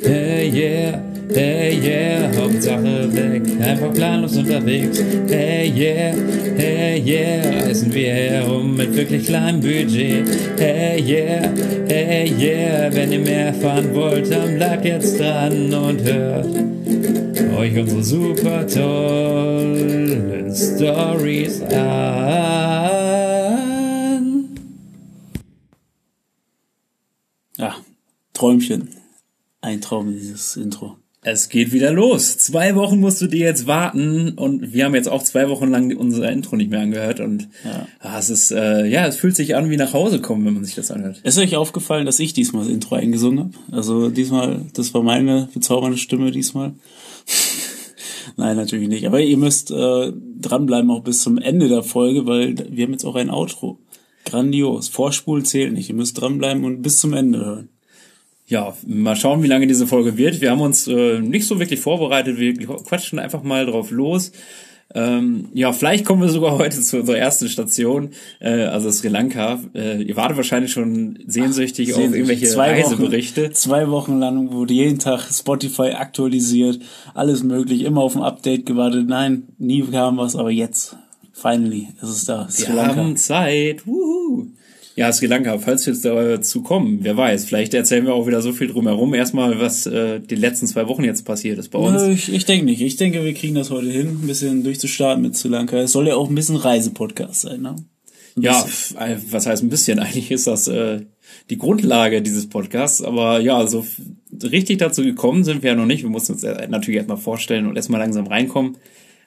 Hey yeah, hey yeah, Hauptsache weg, einfach planlos unterwegs. Hey yeah, hey yeah, reisen wir herum mit wirklich kleinem Budget. Hey yeah, hey yeah, wenn ihr mehr erfahren wollt, dann bleibt jetzt dran und hört euch unsere super tollen Stories an. Ja, Träumchen. Ein Traum, dieses Intro. Es geht wieder los. Zwei Wochen musst du dir jetzt warten und wir haben jetzt auch zwei Wochen lang unser Intro nicht mehr angehört und Ja. ah, es ist äh, ja, es fühlt sich an wie nach Hause kommen, wenn man sich das anhört. Ist euch aufgefallen, dass ich diesmal das Intro eingesungen habe? Also diesmal, das war meine bezaubernde Stimme diesmal. Nein, natürlich nicht. Aber ihr müsst äh, dranbleiben auch bis zum Ende der Folge, weil wir haben jetzt auch ein Outro. Grandios. Vorspulen zählt nicht. Ihr müsst dranbleiben und bis zum Ende hören. Ja, mal schauen, wie lange diese Folge wird. Wir haben uns äh, nicht so wirklich vorbereitet, wir quatschen einfach mal drauf los. Ähm, ja, vielleicht kommen wir sogar heute zu unserer ersten Station, äh, also Sri Lanka. Äh, ihr wartet wahrscheinlich schon sehnsüchtig auf irgendwelche Zwei Wochen- Reiseberichte. Zwei Wochen lang wurde jeden Tag Spotify aktualisiert, alles möglich, immer auf ein Update gewartet. Nein, nie kam was, aber jetzt, finally, ist es da. Sri Wir Lanka. haben Zeit. Wuhu. Ja, Sri Lanka, falls wir jetzt dazu kommen, wer weiß, vielleicht erzählen wir auch wieder so viel drumherum. Erstmal, was äh, die letzten zwei Wochen jetzt passiert ist bei uns. Nö, Ich, ich denke nicht. Ich denke, wir kriegen das heute hin, ein bisschen durchzustarten mit Sri Lanka. Es soll ja auch ein bisschen Reisepodcast sein, ne? Ja, äh, was heißt ein bisschen? Eigentlich ist das äh, die Grundlage dieses Podcasts. Aber ja, so f- richtig dazu gekommen sind wir ja noch nicht. Wir mussten uns äh, natürlich erstmal vorstellen und erstmal langsam reinkommen.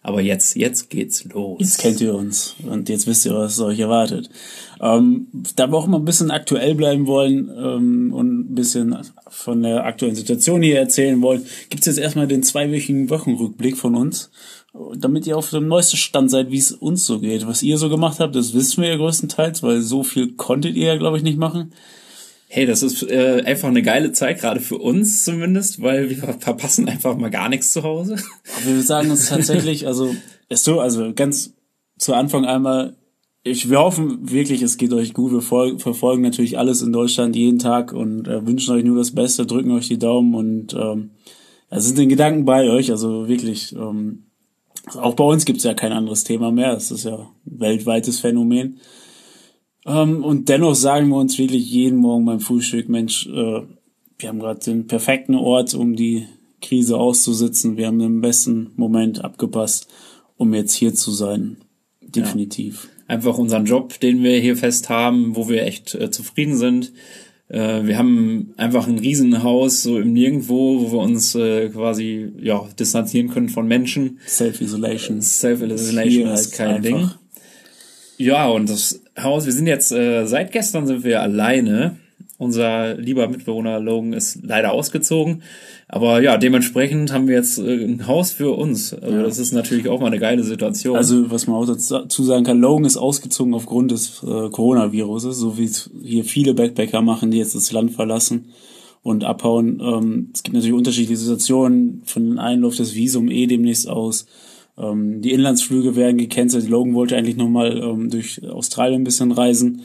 Aber jetzt, jetzt geht's los. Jetzt kennt ihr uns und jetzt wisst ihr, was euch erwartet. Ähm, da wir auch mal ein bisschen aktuell bleiben wollen ähm, und ein bisschen von der aktuellen Situation hier erzählen wollen, gibt's jetzt erstmal den zweiwöchigen Wochenrückblick von uns, damit ihr auf dem neuesten Stand seid, wie es uns so geht. Was ihr so gemacht habt, das wissen wir ja größtenteils, weil so viel konntet ihr ja, glaube ich, nicht machen. Hey, das ist äh, einfach eine geile Zeit, gerade für uns zumindest, weil wir verpassen einfach mal gar nichts zu Hause. Aber wir sagen uns tatsächlich, also ist so, also ganz zu Anfang einmal, ich, wir hoffen wirklich, es geht euch gut. Wir fol- verfolgen natürlich alles in Deutschland jeden Tag und äh, wünschen euch nur das Beste, drücken euch die Daumen und ähm, ja, sind den Gedanken bei euch. Also wirklich, ähm, auch bei uns gibt's ja kein anderes Thema mehr. Es ist ja ein weltweites Phänomen. Ähm, und dennoch sagen wir uns wirklich jeden Morgen beim Frühstück, Mensch, äh, wir haben gerade den perfekten Ort, um die Krise auszusitzen. Wir haben den besten Moment abgepasst, um jetzt hier zu sein. Definitiv. Einfach unseren Job, den wir hier fest haben, wo wir echt äh, zufrieden sind. Äh, wir haben einfach ein Riesenhaus so im Nirgendwo, wo wir uns äh, quasi ja distanzieren können von Menschen. Self-Isolation. Self-Isolation ist kein. Ding. Ja, und das Haus, wir sind jetzt, äh, seit gestern sind wir alleine. Unser lieber Mitbewohner Logan ist leider ausgezogen. Aber ja, dementsprechend haben wir jetzt äh, ein Haus für uns. Also das ist natürlich auch mal eine geile Situation. Also, was man auch dazu sagen kann, Logan ist ausgezogen aufgrund des äh, Coronaviruses, so wie es hier viele Backpacker machen, die jetzt das Land verlassen und abhauen. Ähm, es gibt natürlich unterschiedliche Situationen. Von den einen läuft das Visum eh demnächst aus. Ähm, die Inlandsflüge werden gecancelt. Logan wollte eigentlich nochmal ähm, durch Australien ein bisschen reisen.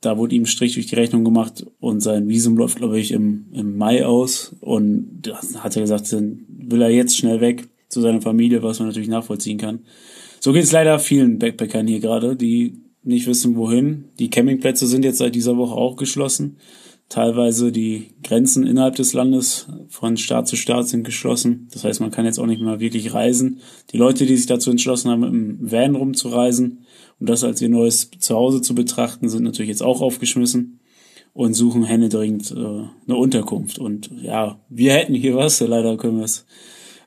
Da wurde ihm ein Strich durch die Rechnung gemacht und sein Visum läuft, glaube ich, im, im Mai aus. Und da hat er gesagt, dann will er jetzt schnell weg zu seiner Familie, was man natürlich nachvollziehen kann. So geht es leider vielen Backpackern hier gerade, die nicht wissen, wohin. Die Campingplätze sind jetzt seit dieser Woche auch geschlossen. Teilweise die Grenzen innerhalb des Landes von Staat zu Staat sind geschlossen. Das heißt, man kann jetzt auch nicht mehr wirklich reisen. Die Leute, die sich dazu entschlossen haben, im Van rumzureisen und das als ihr neues Zuhause zu betrachten, sind natürlich jetzt auch aufgeschmissen und suchen händeringend äh, eine Unterkunft. Und ja, wir hätten hier was, leider können wir es,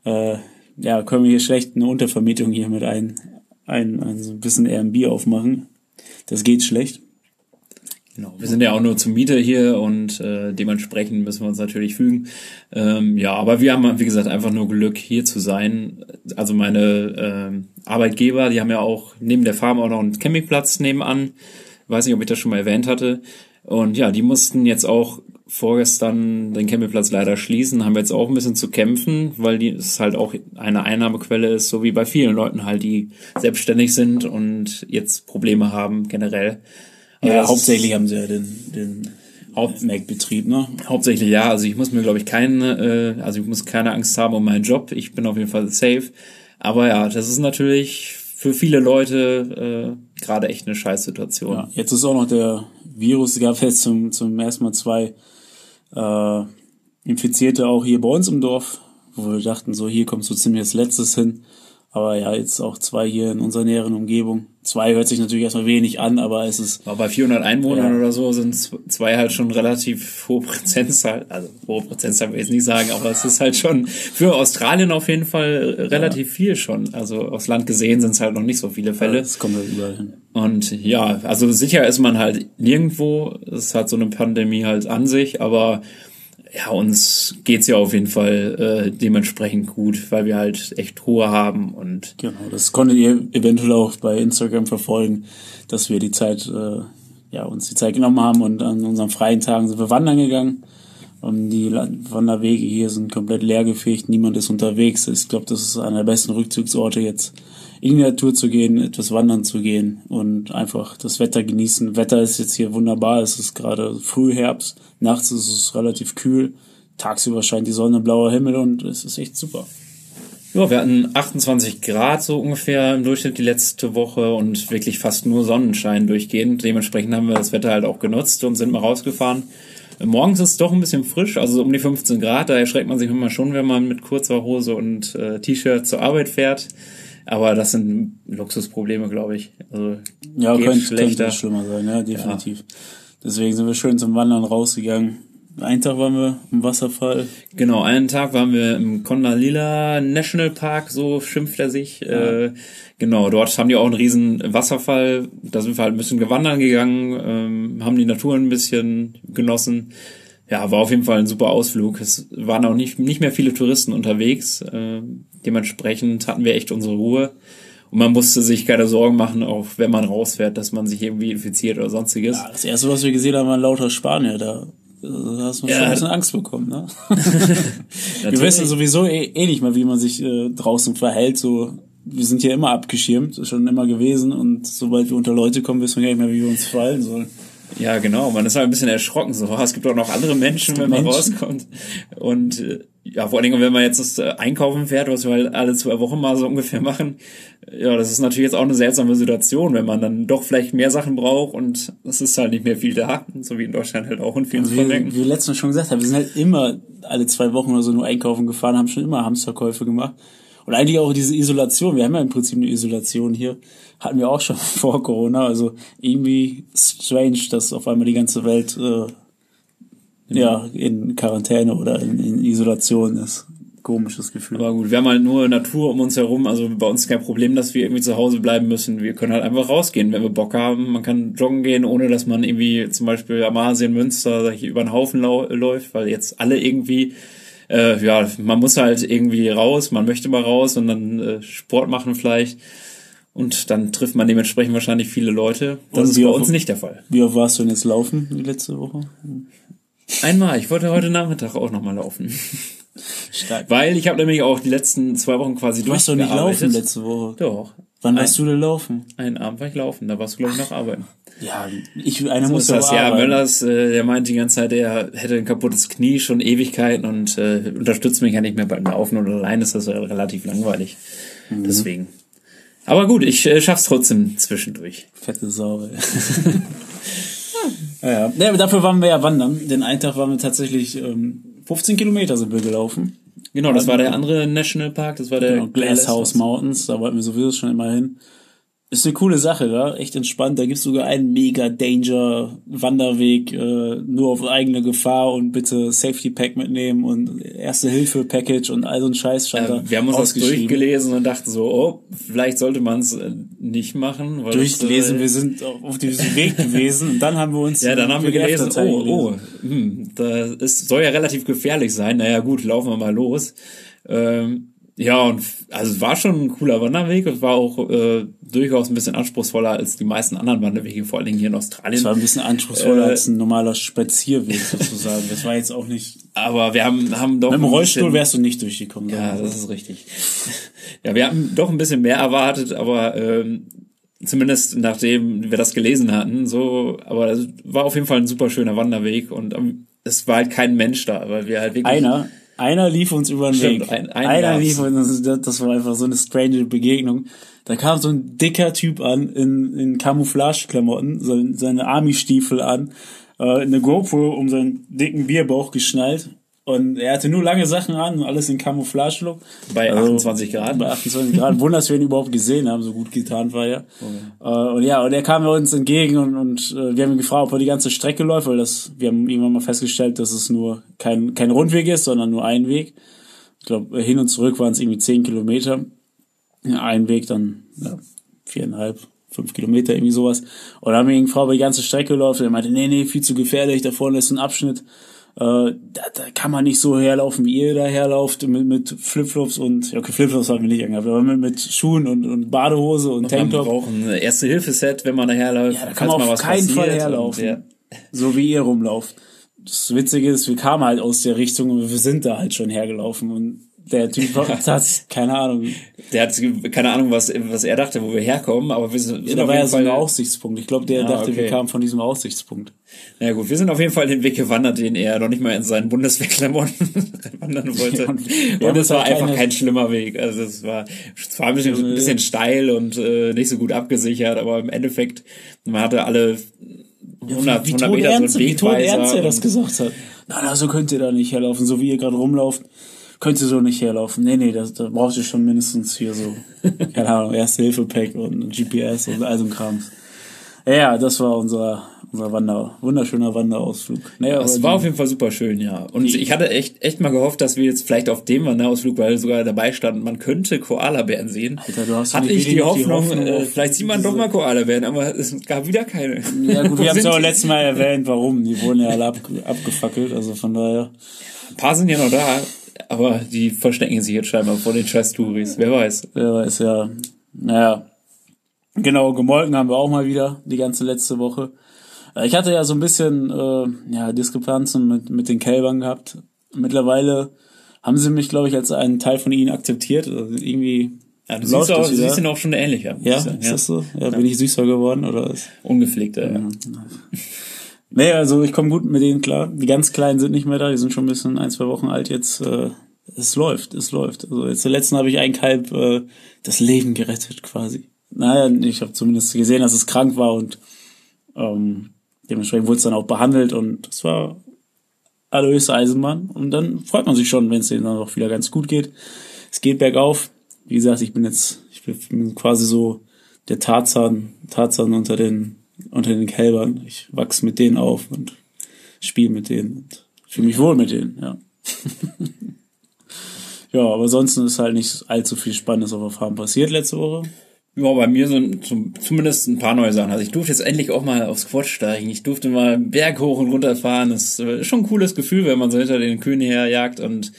äh, ja, können wir hier schlecht eine Untervermietung hier mit ein, ein, ein ein bisschen Airbnb aufmachen. Das geht schlecht. Genau. Wir sind ja auch nur zur Miete hier und äh, dementsprechend müssen wir uns natürlich fügen. Ähm, ja, aber wir haben, wie gesagt, einfach nur Glück, hier zu sein. Also meine ähm, Arbeitgeber, die haben ja auch neben der Farm auch noch einen Campingplatz nebenan. Weiß nicht, ob ich das schon mal erwähnt hatte. Und ja, die mussten jetzt auch vorgestern den Campingplatz leider schließen, haben jetzt auch ein bisschen zu kämpfen, weil die es halt auch eine Einnahmequelle ist, so wie bei vielen Leuten halt, die selbstständig sind und jetzt Probleme haben generell. Also Ja, das- hauptsächlich haben sie ja den, den Mac-Betrieb, ne? Hauptsächlich ja. Also ich muss mir, glaube ich, keine, äh, also ich muss keine Angst haben um meinen Job. Ich bin auf jeden Fall safe. Aber ja, das ist natürlich für viele Leute äh, gerade echt eine Scheißsituation. Ja, jetzt ist auch noch der Virus, es gab jetzt zum, zum ersten Mal zwei äh, Infizierte auch hier bei uns im Dorf, wo wir dachten, so hier kommst du ziemlich als letztes hin. Aber ja, jetzt auch zwei hier in unserer näheren Umgebung. Zwei hört sich natürlich erstmal wenig an, aber es ist. Aber bei 400 Einwohnern ja. oder so sind zwei halt schon relativ hohe Prozentzahl. Also hohe Prozentzahl will ich jetzt nicht sagen, aber es ist halt schon für Australien auf jeden Fall relativ ja. viel schon. Also aufs Land gesehen sind es halt noch nicht so viele Fälle. Ja, das kommt halt überall hin. Und ja, also sicher ist man halt nirgendwo. Es hat so eine Pandemie halt an sich, aber ja, uns geht's ja auf jeden Fall äh, dementsprechend gut, weil wir halt echt Ruhe haben und genau, das konntet ihr eventuell auch bei Instagram verfolgen, dass wir die Zeit, äh, ja, uns die Zeit genommen haben und an unseren freien Tagen sind wir wandern gegangen. Und die Wanderwege hier sind komplett leergefegt, niemand ist unterwegs. Ich glaube, das ist einer der besten Rückzugsorte jetzt in die Natur zu gehen, etwas wandern zu gehen und einfach das Wetter genießen. Wetter ist jetzt hier wunderbar. Es ist gerade Frühherbst. Nachts ist es relativ kühl. Tagsüber scheint die Sonne, blauer Himmel und es ist echt super. Ja, wir hatten 28 Grad so ungefähr im Durchschnitt die letzte Woche und wirklich fast nur Sonnenschein durchgehend. Dementsprechend haben wir das Wetter halt auch genutzt und sind mal rausgefahren. Morgens ist es doch ein bisschen frisch, also um die 15 Grad. Da erschreckt man sich immer schon, wenn man mit kurzer Hose und äh, T-Shirt zur Arbeit fährt. Aber das sind Luxusprobleme, glaube ich. Also ja, könnte, könnte schlimmer sein, ja, definitiv. Ja. Deswegen sind wir schön zum Wandern rausgegangen. Einen Tag waren wir im Wasserfall. Genau, einen Tag waren wir im Kondalila National Park, so schimpft er sich. Ja. Äh, genau, dort haben die auch einen riesen Wasserfall. Da sind wir halt ein bisschen gewandern gegangen, ähm, haben die Natur ein bisschen genossen ja, war auf jeden Fall ein super Ausflug. Es waren auch nicht, nicht mehr viele Touristen unterwegs. Äh, dementsprechend hatten wir echt unsere Ruhe. Und man musste sich keine Sorgen machen, auch wenn man rausfährt, dass man sich irgendwie infiziert oder sonstiges. Ja, das erste, was wir gesehen haben, waren lauter Spanier. Da, da hast du ja. schon ein bisschen Angst bekommen, ne? wir wissen sowieso eh, eh nicht mehr, wie man sich äh, draußen verhält. So, wir sind hier immer abgeschirmt, schon immer gewesen. Und sobald wir unter Leute kommen, wissen wir gar nicht mehr, wie wir uns verhalten sollen. Ja, genau. Man ist halt ein bisschen erschrocken. So, es gibt auch noch andere Menschen, wenn man Menschen. rauskommt. Und äh, ja, vor allen Dingen, wenn man jetzt das äh, Einkaufen fährt, was wir halt alle zwei Wochen mal so ungefähr machen. Ja, das ist natürlich jetzt auch eine seltsame Situation, wenn man dann doch vielleicht mehr Sachen braucht und es ist halt nicht mehr viel da, so wie in Deutschland halt auch in vielen also Supermärkten. Wie, wie letztens schon gesagt haben, wir sind halt immer alle zwei Wochen oder so nur einkaufen gefahren, haben schon immer Hamsterkäufe gemacht. Und eigentlich auch diese Isolation. Wir haben ja im Prinzip eine Isolation hier. Hatten wir auch schon vor Corona. Also irgendwie strange, dass auf einmal die ganze Welt äh, ja in Quarantäne oder in, in Isolation ist. Komisches Gefühl. Aber gut, wir haben halt nur Natur um uns herum, also bei uns kein Problem, dass wir irgendwie zu Hause bleiben müssen. Wir können halt einfach rausgehen, wenn wir Bock haben. Man kann joggen gehen, ohne dass man irgendwie zum Beispiel am Asien Münster über den Haufen läuft, weil jetzt alle irgendwie äh, ja, man muss halt irgendwie raus, man möchte mal raus und dann äh, Sport machen vielleicht. Und dann trifft man dementsprechend wahrscheinlich viele Leute. Das und ist bei uns nicht der Fall. Wie oft warst du denn jetzt laufen die letzte Woche? Einmal. Ich wollte heute Nachmittag auch nochmal laufen. Stark. Weil ich habe nämlich auch die letzten zwei Wochen quasi du durchgearbeitet. Du warst doch nicht laufen letzte Woche. Doch. Wann warst du denn laufen? Einen Abend war ich laufen, da warst du glaube ich noch arbeiten. Ja, ich, einer so muss das ja, Möllers, äh, der meint die ganze Zeit, er hätte ein kaputtes Knie schon Ewigkeiten und äh, unterstützt mich ja nicht mehr beim Laufen und allein ist das ja relativ langweilig. Mhm. Deswegen. Aber gut, ich äh, schaff's trotzdem zwischendurch. Fette Sau, ja, ja. ja, dafür waren wir ja wandern. Den einen Tag waren wir tatsächlich ähm, 15 Kilometer sind wir gelaufen. Genau, das war der andere Nationalpark, das war der genau, Glasshouse Mountains, da wollten wir sowieso schon immer hin. Ist eine coole Sache, ja, echt entspannt. Da gibt's sogar einen mega Danger Wanderweg, äh, nur auf eigene Gefahr und bitte Safety Pack mitnehmen und Erste Hilfe Package und all so ein Scheiß stand äh, Wir haben uns das durchgelesen und dachten so, oh, vielleicht sollte man es äh, nicht machen. Weil durchgelesen, das, äh, wir sind auf diesem Weg gewesen und dann haben wir uns ja, dann haben wir gelesen, oh, oh, hm, das soll ja relativ gefährlich sein. Naja, gut, laufen wir mal los. Ähm, ja, und also es war schon ein cooler Wanderweg. Es war auch äh, durchaus ein bisschen anspruchsvoller als die meisten anderen Wanderwege, vor allen Dingen hier in Australien. Es war ein bisschen anspruchsvoller äh, als ein normaler Spazierweg sozusagen. Das war jetzt auch nicht. Aber wir haben, haben doch. Mit dem Rollstuhl bisschen, wärst du nicht durchgekommen. Ja, das ist richtig. ja, wir haben doch ein bisschen mehr erwartet, aber ähm, zumindest nachdem wir das gelesen hatten, so, aber es war auf jeden Fall ein super schöner Wanderweg und ähm, es war halt kein Mensch da, weil wir halt wirklich. Einer, einer lief uns über den Weg. ein- ein einer gab's. lief uns, das das war einfach so eine strange Begegnung. Da kam so ein dicker Typ an in, in Camouflage-Klamotten, so, seine Army-Stiefel an, äh, eine GoPro um seinen dicken Bierbauch geschnallt. Und er hatte nur lange Sachen an und alles in Camouflage-Look. Bei Also, 28 Grad. Bei 28 Grad. Wunder, dass wir ihn überhaupt gesehen haben, so gut getarnt war er. Äh, und ja, und er kam uns entgegen und, und äh, wir haben ihn gefragt, ob er die ganze Strecke läuft, weil das, wir haben irgendwann mal festgestellt, dass es nur kein, kein Rundweg ist, sondern nur ein Weg. Ich glaube, hin und zurück waren es irgendwie 10 Kilometer. Ein Weg dann ja, viereinhalb, fünf Kilometer, irgendwie sowas. Und dann haben wir ihn gefragt, ob er die ganze Strecke läuft. Und er meinte, nee, nee, viel zu gefährlich, da vorne ist ein Abschnitt. Äh, da, da kann man nicht so herlaufen, wie ihr da herlauft, mit, mit Flipflops und, ja, okay, Flipflops haben wir nicht angehabt, aber mit, mit Schuhen und, und Badehose und Man Tanktop. braucht ein Erste-Hilfe-Set, wenn man daherläuft. Ja, da kann man auf keinen Fall herlaufen. Und, ja. So wie ihr rumlauft. Das Witzige ist, wir kamen halt aus der Richtung und wir sind da halt schon hergelaufen und der Typ hat, keine Ahnung, Der hat keine Ahnung, was, was er dachte, wo wir herkommen, aber wir sind, ja, da auf war ja so ein. Aussichtspunkt. Ich glaube, der Ah, dachte, wir okay. kamen von diesem Aussichtspunkt. Na gut, wir sind auf jeden Fall den Weg gewandert, den er noch nicht mal in seinen Bundeswehrklamotten wandern wollte. Ja, und und wir haben es war einfach kein schlimmer Weg. Also es war zwar ein bisschen, ein bisschen steil und äh, nicht so gut abgesichert, aber im Endeffekt, man hatte alle 100, wie 100 tot Meter ernst, so einen wie tot Wegweiser. ernst er das und- gesagt hat. Na, na, so könnt ihr da nicht herlaufen, so wie ihr gerade rumlauft. Könnt ihr so nicht herlaufen. Nee, nee, das, da braucht ihr schon mindestens hier so, keine Ahnung, Erste-Hilfe-Pack und GPS und all so ein Kram. Ja, das war unser, unser Wander, wunderschöner Wanderausflug. Naja, Es war die- auf jeden Fall super schön, ja. Und ich hatte echt, echt mal gehofft, dass wir jetzt vielleicht auf dem Wanderausflug, weil sogar dabei stand, man könnte Koalabären sehen. Alter, du hast Hatte ich die wirklich noch Hoffnung, äh, vielleicht sieht man doch mal Koalabären, aber es gab wieder keine. Ja gut, wir haben es die? letztes Mal erwähnt, warum. Die wurden ja alle ab, abgefackelt, also von daher. Ein paar sind ja noch da, aber die verstecken sich jetzt scheinbar vor den scheiß Touris. Wer weiß. Der weiß ja, naja. Genau, gemolken haben wir auch mal wieder, die ganze letzte Woche. Äh, Ich hatte ja so ein bisschen äh, ja, Diskrepanzen mit, mit den Kälbern gehabt. Mittlerweile haben sie mich, glaube ich, als einen Teil von ihnen akzeptiert. Also irgendwie Ja, du siehst, auch, du siehst ihn auch schon ähnlicher. Ja, ist das so? Ja, bin ich süßer geworden oder ist? Ungepflegter, ja. Nee, also ich komme gut mit denen klar. Die ganz Kleinen sind nicht mehr da, die sind schon ein bisschen ein, zwei Wochen alt jetzt. Äh, es läuft, es läuft. Also jetzt der letzten habe ich ein Kalb äh, das Leben gerettet quasi. Naja, ich habe zumindest gesehen, dass es krank war und ähm, dementsprechend wurde es dann auch behandelt und es war allerhöchste Eisenbahn. Und dann freut man sich schon, wenn es denen dann auch wieder ganz gut geht. Es geht bergauf. Wie gesagt, ich bin jetzt, ich bin quasi so der Tarzan, Tarzan unter den, unter den Kälbern. Ich wachs mit denen auf und spiele mit denen und fühle mich wohl mit denen, ja. ja, aber ansonsten ist halt nicht allzu viel Spannendes auf der Farm passiert letzte Woche. Ja, bei mir sind zum, zumindest ein paar neue Sachen. Also ich durfte jetzt endlich auch mal aufs Quad steigen. Ich durfte mal Berg hoch und runter fahren. Das ist schon ein cooles Gefühl, wenn man so hinter den Kühen herjagt und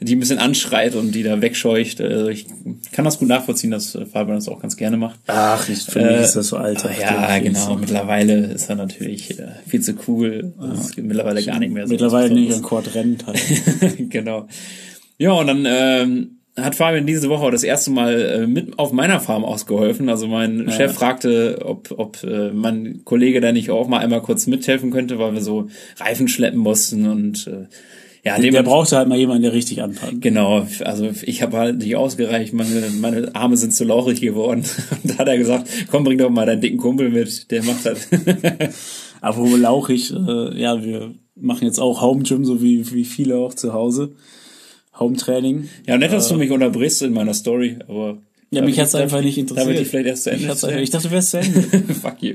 die ein bisschen anschreit und die da wegscheucht. Also ich kann das gut nachvollziehen, dass äh, Fabian das auch ganz gerne macht. Ach, ich, für mich ist das so. Äh, Ja, genau. Mittlerweile ist er natürlich äh, viel zu cool. Das ist mittlerweile gar nicht mehr so. Mittlerweile nicht an Besonderes. Quad rennt halt. genau. Ja, und dann ähm, hat Fabian diese Woche auch das erste Mal äh, mit auf meiner Farm ausgeholfen. Also mein Chef fragte, ob, ob äh, mein Kollege da nicht auch mal einmal kurz mithelfen könnte, weil wir so Reifen schleppen mussten und äh, ja, Der brauchte halt mal jemanden, der richtig anpackt. Genau, also ich habe halt nicht ausgereicht, meine, meine Arme sind zu lauchig geworden. Und da hat er gesagt, komm, bring doch mal deinen dicken Kumpel mit, der macht das. Apropos lauchig, äh, ja, wir machen jetzt auch Home Gym, so wie, wie viele auch zu Hause. Home Training. ja, nett, dass du mich unterbrichst in meiner Story, aber Ja, da mich hat's ich- einfach nicht Da interessiert. würde ich vielleicht erst zu Ende Ich, einfach, ich dachte, du wärst zu Ende. Fuck you.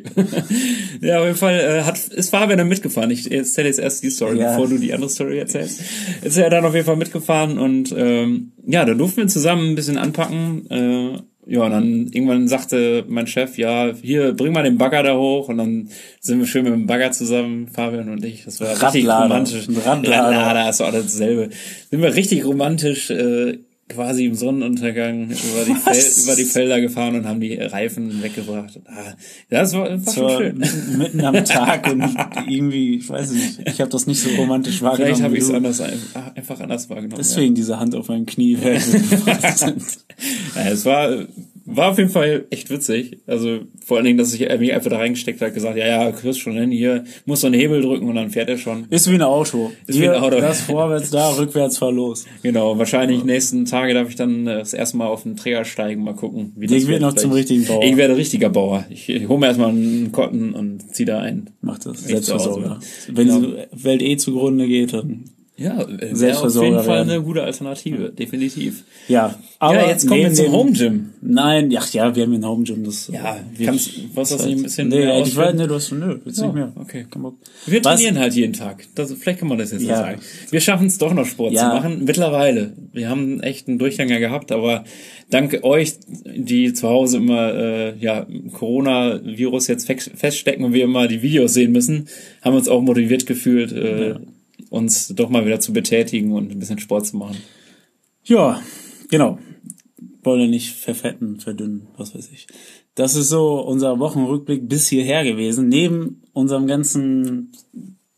ja, auf jeden Fall äh, hat, ist Fabian dann mitgefahren. Ich erzähle jetzt erst die Story, Ja. bevor du die andere Story erzählst. Ist er dann auf jeden Fall mitgefahren und ähm, ja, da durften wir zusammen ein bisschen anpacken. Äh, ja, und dann irgendwann sagte mein Chef, ja, hier, bring mal den Bagger da hoch. Und dann sind wir schön mit dem Bagger zusammen, Fabian und ich. Das war richtig Radlader. romantisch. Ein Radlader. Radlader, ist alles dasselbe. Sind wir richtig romantisch äh, quasi im Sonnenuntergang über die, Fel über die Felder gefahren und haben die Reifen weggebracht. Ah, das war, schon schön. mitten am Tag und irgendwie, ich weiß nicht, ich habe das nicht so romantisch wahrgenommen. Vielleicht habe ich es anders ein- einfach anders wahrgenommen. Deswegen diese Hand auf meinem Knie. Ja. Ja, es war war auf jeden Fall echt witzig. Also vor allen Dingen, dass ich mich einfach da reingesteckt habe, gesagt, ja, ja, kriegst schon hin, hier muss so einen Hebel drücken und dann fährt er schon. Ist wie ein Auto. Ist hier, wie ein Auto. Das vorwärts da, rückwärts fahr los. Genau, wahrscheinlich ja. nächsten Tage darf ich dann das erste Mal auf den Träger steigen, mal gucken, wie das ich wird. noch zum richtigen Bauer. Ich werde richtiger Bauer. Ich, ich hole mir erstmal einen Kotten und zieh da ein. Mach das. Selbstversorger. Wenn genau. die Welt eh zugrunde geht, dann ja, äh, wäre auf jeden Fall werden. eine gute Alternative, definitiv. Ja, aber ja, jetzt kommen wir zum Home Gym. Nein, ach ja, wir haben ein Home Gym. Das, ja, äh, kannst, was das nicht ein bisschen Nee, mehr ich weiß, nee, du hast nö, jetzt ja, nicht mehr. Okay. Wir trainieren was? halt jeden Tag. Das, vielleicht kann man das jetzt ja. sagen. Wir schaffen es doch noch Sport ja. zu machen. Mittlerweile. Wir haben echt einen Durchgänger gehabt, aber dank euch, die zu Hause immer äh, ja Corona-Virus jetzt feststecken und wir immer die Videos sehen müssen, haben uns auch motiviert gefühlt. Äh, ja uns doch mal wieder zu betätigen und ein bisschen Sport zu machen. Ja, genau. Wollen nicht verfetten, verdünnen, was weiß ich. Das ist so unser Wochenrückblick bis hierher gewesen. Neben unserem ganzen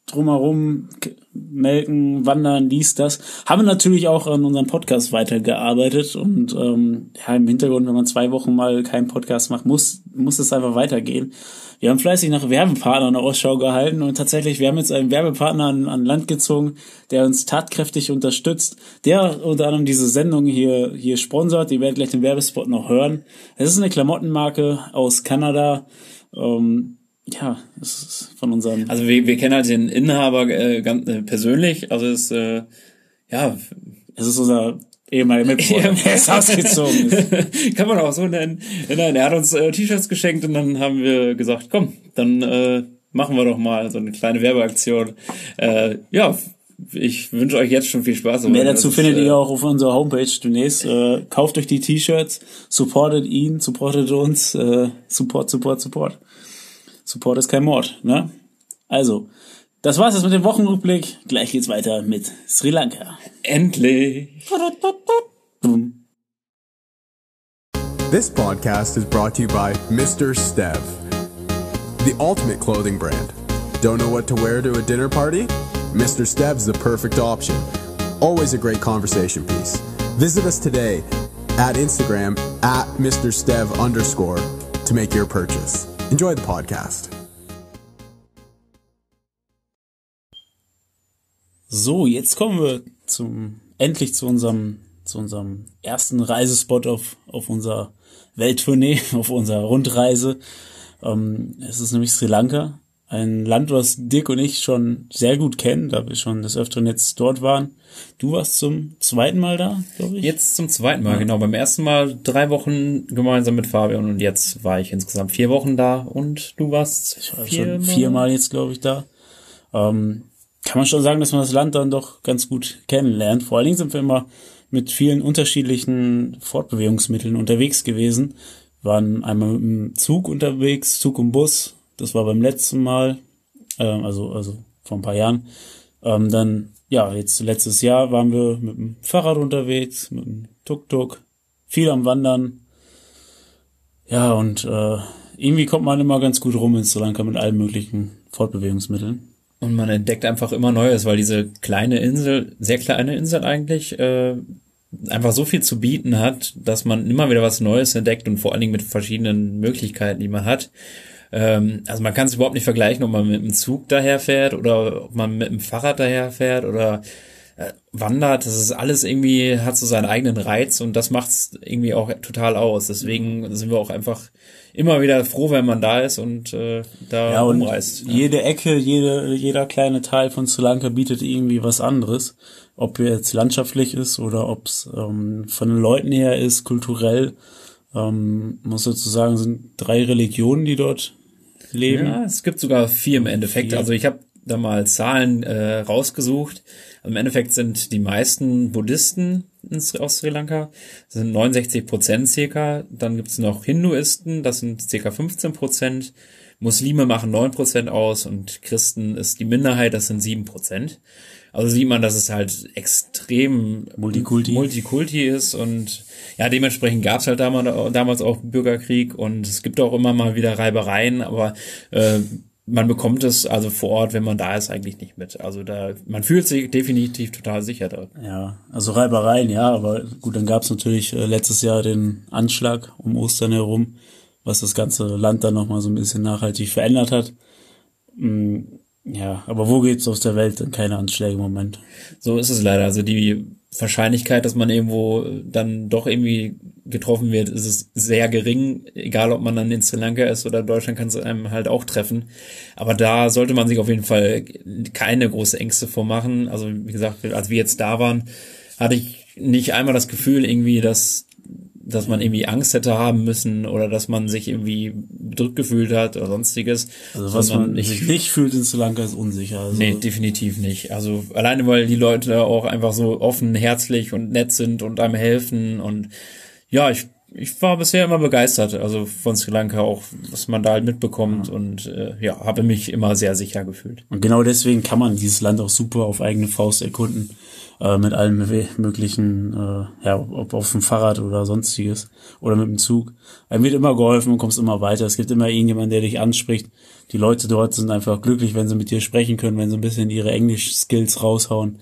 drumherum melken, wandern, dies, das. Haben wir natürlich auch an unserem Podcast weitergearbeitet und ähm, ja, im Hintergrund, wenn man zwei Wochen mal keinen Podcast macht, muss, muss es einfach weitergehen. Wir haben fleißig nach Werbepartnern Ausschau gehalten und tatsächlich, wir haben jetzt einen Werbepartner an, an Land gezogen, der uns tatkräftig unterstützt, der unter anderem diese Sendung hier, hier sponsert. Die werdet gleich den Werbespot noch hören. Es ist eine Klamottenmarke aus Kanada. Ähm, ja, es ist von unserem. Also wir, wir kennen halt den Inhaber äh, ganz, äh, persönlich. Also es äh, ja. Es ist unser ehemaliger Mitbewohner, der ist ausgezogen ist. Kann man auch so nennen. Nein, er hat uns äh, T-Shirts geschenkt und dann haben wir gesagt, komm, dann äh, machen wir doch mal so eine kleine Werbeaktion. Äh, ja, ich wünsche euch jetzt schon viel Spaß. Mehr dazu findet äh, ihr auch auf unserer Homepage demnächst. Äh, kauft euch die T-Shirts, supportet ihn, supportet uns, äh, support, support, support. Support ist kein Mord, ne? Also, das war's jetzt mit dem Wochenrückblick. Gleich geht's weiter mit Sri Lanka. Endlich! This podcast is brought to you by Mr. Stev, the ultimate clothing brand. Don't know what to wear to a dinner party? Mr. Stev's the perfect option. Always a great conversation piece. Visit us today at Instagram at Mr. Stev underscore to make your purchase. Enjoy the podcast. So, jetzt kommen wir zum endlich zu unserem zu unserem ersten Reisespot auf auf unserer Welttournee, auf unserer Rundreise. Ähm, es ist nämlich Sri Lanka, ein Land, was Dirk und ich schon sehr gut kennen, da wir schon des Öfteren jetzt dort waren. Du warst zum zweiten Mal da, glaube ich? Jetzt zum zweiten Mal, ja. genau. Beim ersten Mal drei Wochen gemeinsam mit Fabian und jetzt war ich insgesamt vier Wochen da und du warst ich war vier schon viermal jetzt, glaube ich, da. Ähm, kann man schon sagen, dass man das Land dann doch ganz gut kennenlernt. Vor allen Dingen sind wir immer mit vielen unterschiedlichen Fortbewegungsmitteln unterwegs gewesen. waren einmal mit dem Zug unterwegs, Zug und Bus. Das war beim letzten Mal, äh, also, also vor ein paar Jahren. Ähm, dann, ja, jetzt letztes Jahr waren wir mit dem Fahrrad unterwegs, mit dem Tuk-Tuk, viel am Wandern. Ja, und äh, irgendwie kommt man immer ganz gut rum in Sri Lanka mit allen möglichen Fortbewegungsmitteln. Und man entdeckt einfach immer Neues, weil diese kleine Insel, sehr kleine Insel eigentlich, äh, einfach so viel zu bieten hat, dass man immer wieder was Neues entdeckt und vor allen Dingen mit verschiedenen Möglichkeiten, die man hat. Ähm, also man kann es überhaupt nicht vergleichen, ob man mit dem Zug daherfährt oder ob man mit dem Fahrrad daherfährt oder äh, wandert. Das ist alles irgendwie, hat so seinen eigenen Reiz und das macht es irgendwie auch total aus. Deswegen sind wir auch einfach immer wieder froh, wenn man da ist und äh, da ja, und umreist. Ja. Jede Ecke, jede, jeder kleine Teil von Sri Lanka bietet irgendwie was anderes. Ob jetzt landschaftlich ist oder ob es ähm, von den Leuten her ist, kulturell. Ähm, muss sozusagen sind drei Religionen, die dort leben. Ja, es gibt sogar vier im Endeffekt. Vier. Also ich habe da mal Zahlen äh, rausgesucht. Im Endeffekt sind die meisten Buddhisten aus Sri Lanka, das sind 69 Prozent circa. Dann gibt es noch Hinduisten, das sind circa 15 Prozent. Muslime machen 9 Prozent aus und Christen ist die Minderheit, das sind 7 Prozent. Also sieht man, dass es halt extrem Multikulti, Multikulti ist und ja, dementsprechend gab es halt damals, damals auch Bürgerkrieg und es gibt auch immer mal wieder Reibereien, aber äh, man bekommt es also vor Ort, wenn man da ist, eigentlich nicht mit. Also da, man fühlt sich definitiv total sicher da. Ja, also Reibereien, ja, aber gut, dann gab es natürlich äh, letztes Jahr den Anschlag um Ostern herum, was das ganze Land dann nochmal so ein bisschen nachhaltig verändert hat. Mm, ja, aber wo geht's aus der Welt keine Anschläge im Moment? So ist es leider. Also die Wahrscheinlichkeit, dass man irgendwo dann doch irgendwie getroffen wird, ist es sehr gering. Egal, ob man dann in Sri Lanka ist oder Deutschland, kann es einem halt auch treffen. Aber da sollte man sich auf jeden Fall keine große Ängste vormachen. Also wie gesagt, als wir jetzt da waren, hatte ich nicht einmal das Gefühl irgendwie, dass dass man irgendwie Angst hätte haben müssen oder dass man sich irgendwie bedrückt gefühlt hat oder sonstiges. Also was man sich nicht fühlt in Sri Lanka ist unsicher. Also nee, definitiv nicht. Also alleine weil die Leute auch einfach so offen, herzlich und nett sind und einem helfen und ja, ich ich war bisher immer begeistert, also von Sri Lanka auch, was man da halt mitbekommt ja. und äh, ja, habe mich immer sehr sicher gefühlt. Und genau deswegen kann man dieses Land auch super auf eigene Faust erkunden äh, mit allen möglichen, äh, ja, ob auf dem Fahrrad oder sonstiges oder mit dem Zug. Einem wird immer geholfen und kommst immer weiter. Es gibt immer irgendjemanden, der dich anspricht. Die Leute dort sind einfach glücklich, wenn sie mit dir sprechen können, wenn sie ein bisschen ihre Englisch-Skills raushauen.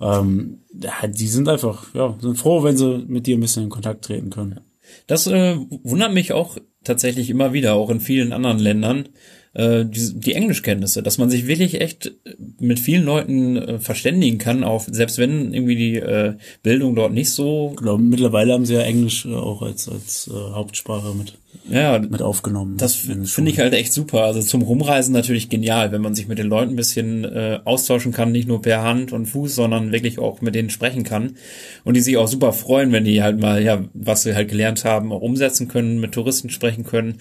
Ähm, die sind einfach, ja, sind froh, wenn sie mit dir ein bisschen in Kontakt treten können. Das äh, wundert mich auch tatsächlich immer wieder, auch in vielen anderen Ländern, äh, die, die Englischkenntnisse, dass man sich wirklich echt mit vielen Leuten äh, verständigen kann, auch selbst wenn irgendwie die äh, Bildung dort nicht so. Glaube, mittlerweile haben sie ja Englisch auch als als äh, Hauptsprache mit ja, mit aufgenommen. Das finde ich halt echt super. Also zum Rumreisen natürlich genial, wenn man sich mit den Leuten ein bisschen äh, austauschen kann, nicht nur per Hand und Fuß, sondern wirklich auch mit denen sprechen kann. Und die sich auch super freuen, wenn die halt mal, ja, was sie halt gelernt haben, auch umsetzen können, mit Touristen sprechen können.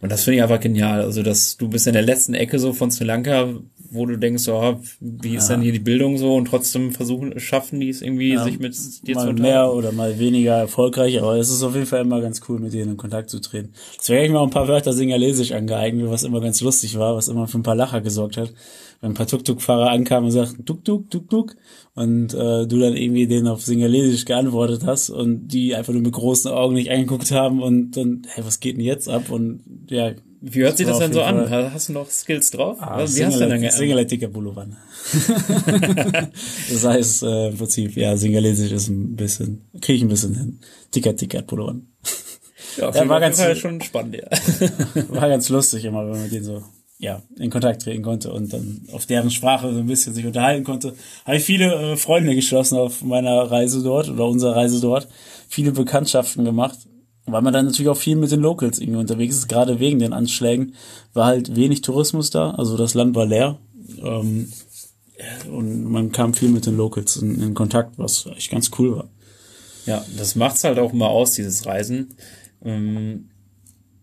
Und das finde ich einfach genial. Also, dass du bist in der letzten Ecke so von Sri Lanka, wo du denkst, oh, wie ist ja. denn hier die Bildung so und trotzdem versuchen, schaffen die es irgendwie, ja, sich mit dir mal zu unterhalten. mehr oder mal weniger erfolgreich, aber es ist auf jeden Fall immer ganz cool, mit denen in Kontakt zu treten. Deswegen habe ich mal ein paar Wörter Singalesisch angeeignet, was immer ganz lustig war, was immer für ein paar Lacher gesorgt hat. Wenn ein paar Tuk-Tuk-Fahrer ankamen und sagten, Tuk-Tuk, Tuk-Tuk, und äh, du dann irgendwie denen auf Singalesisch geantwortet hast und die einfach nur mit großen Augen nicht angeguckt haben und dann, hey, was geht denn jetzt ab? Und ja, wie hört sich das denn so an? Hast du noch Skills drauf? Ah, Wie hast du denn Singaletika Buluvan. das heißt äh, im Prinzip, ja, Singalesisch ist ein bisschen, kriege ich ein bisschen hin. Tika Tika Buluvan. Ja, ja war ganz Fall schon spannend, ja. war ganz lustig immer, wenn man mit denen so ja, in Kontakt treten konnte und dann auf deren Sprache so ein bisschen sich unterhalten konnte. Habe ich viele äh, Freunde geschlossen auf meiner Reise dort oder unserer Reise dort. Viele Bekanntschaften gemacht weil man dann natürlich auch viel mit den Locals irgendwie unterwegs ist, gerade wegen den Anschlägen war halt wenig Tourismus da, also das Land war leer ähm, und man kam viel mit den Locals in, in Kontakt, was echt ganz cool war. Ja, das macht's halt auch immer aus, dieses Reisen. Ähm,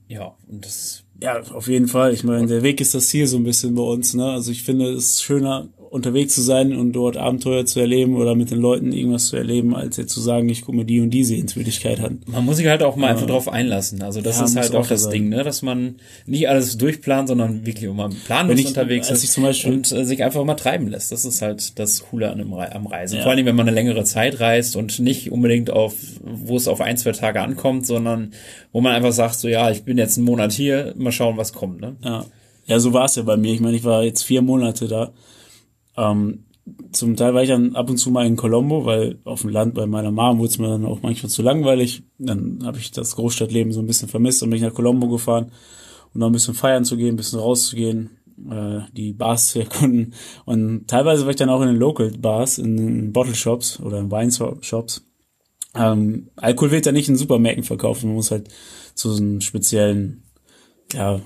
ja, und das. Ja, auf jeden Fall. Ich meine, der Weg ist das Ziel so ein bisschen bei uns, ne? Also ich finde es schöner, unterwegs zu sein und dort Abenteuer zu erleben oder mit den Leuten irgendwas zu erleben, als jetzt zu sagen, ich gucke mir die und die Sehenswürdigkeit an. Man muss sich halt auch mal einfach drauf einlassen. Also das ja, ist halt auch das sein. Ding, ne, dass man nicht alles durchplant, sondern wirklich immer planlos ich, unterwegs ist und äh, sich einfach mal treiben lässt. Das ist halt das Coole an dem, am Reisen. Ja. Vor allem, wenn man eine längere Zeit reist und nicht unbedingt auf, wo es auf ein, zwei Tage ankommt, sondern wo man einfach sagt, so ja, ich bin jetzt einen Monat hier, mal schauen, was kommt. Ne? Ja. Ja, so war es ja bei mir. Ich meine, ich war jetzt vier Monate da ähm, zum Teil war ich dann ab und zu mal in Colombo, weil auf dem Land bei meiner Mom wurde es mir dann auch manchmal zu langweilig. Dann habe ich das Großstadtleben so ein bisschen vermisst und bin ich nach Colombo gefahren, um noch ein bisschen feiern zu gehen, ein bisschen rauszugehen, äh, die Bars zu erkunden. Und teilweise war ich dann auch in den Local Bars, in den Bottle Shops oder in Wine Shops. Ähm, Alkohol wird ja nicht in Supermärkten verkauft, man muss halt zu so einem speziellen ja,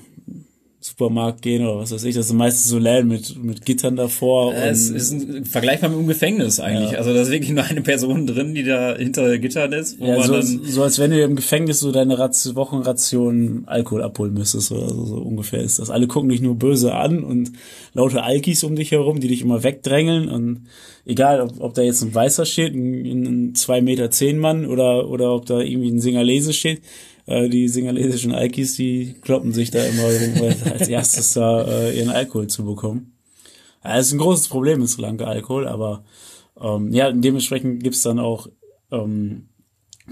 Supermarkt gehen oder was weiß ich. Das sind meistens so Läden mit, mit Gittern davor. Es ist ein, vergleichbar mit einem Gefängnis eigentlich. Ja. Also da ist wirklich nur eine Person drin, die da hinter Gittern ist. Ja, so, so als wenn du im Gefängnis so deine Ration, Wochenration Alkohol abholen müsstest oder so, so ungefähr ist das. Alle gucken dich nur böse an und lauter Alkis um dich herum, die dich immer wegdrängeln und egal, ob, ob da jetzt ein Weißer steht, ein, ein zwei Meter zehn Mann oder, oder ob da irgendwie ein Singalese steht, äh, die singalesischen Alkis, die kloppen sich da immer als erstes da äh, ihren Alkohol zu bekommen. Ja, ist ein großes Problem in Sri Lanka Alkohol, aber ähm, ja, dementsprechend gibt's dann auch ähm,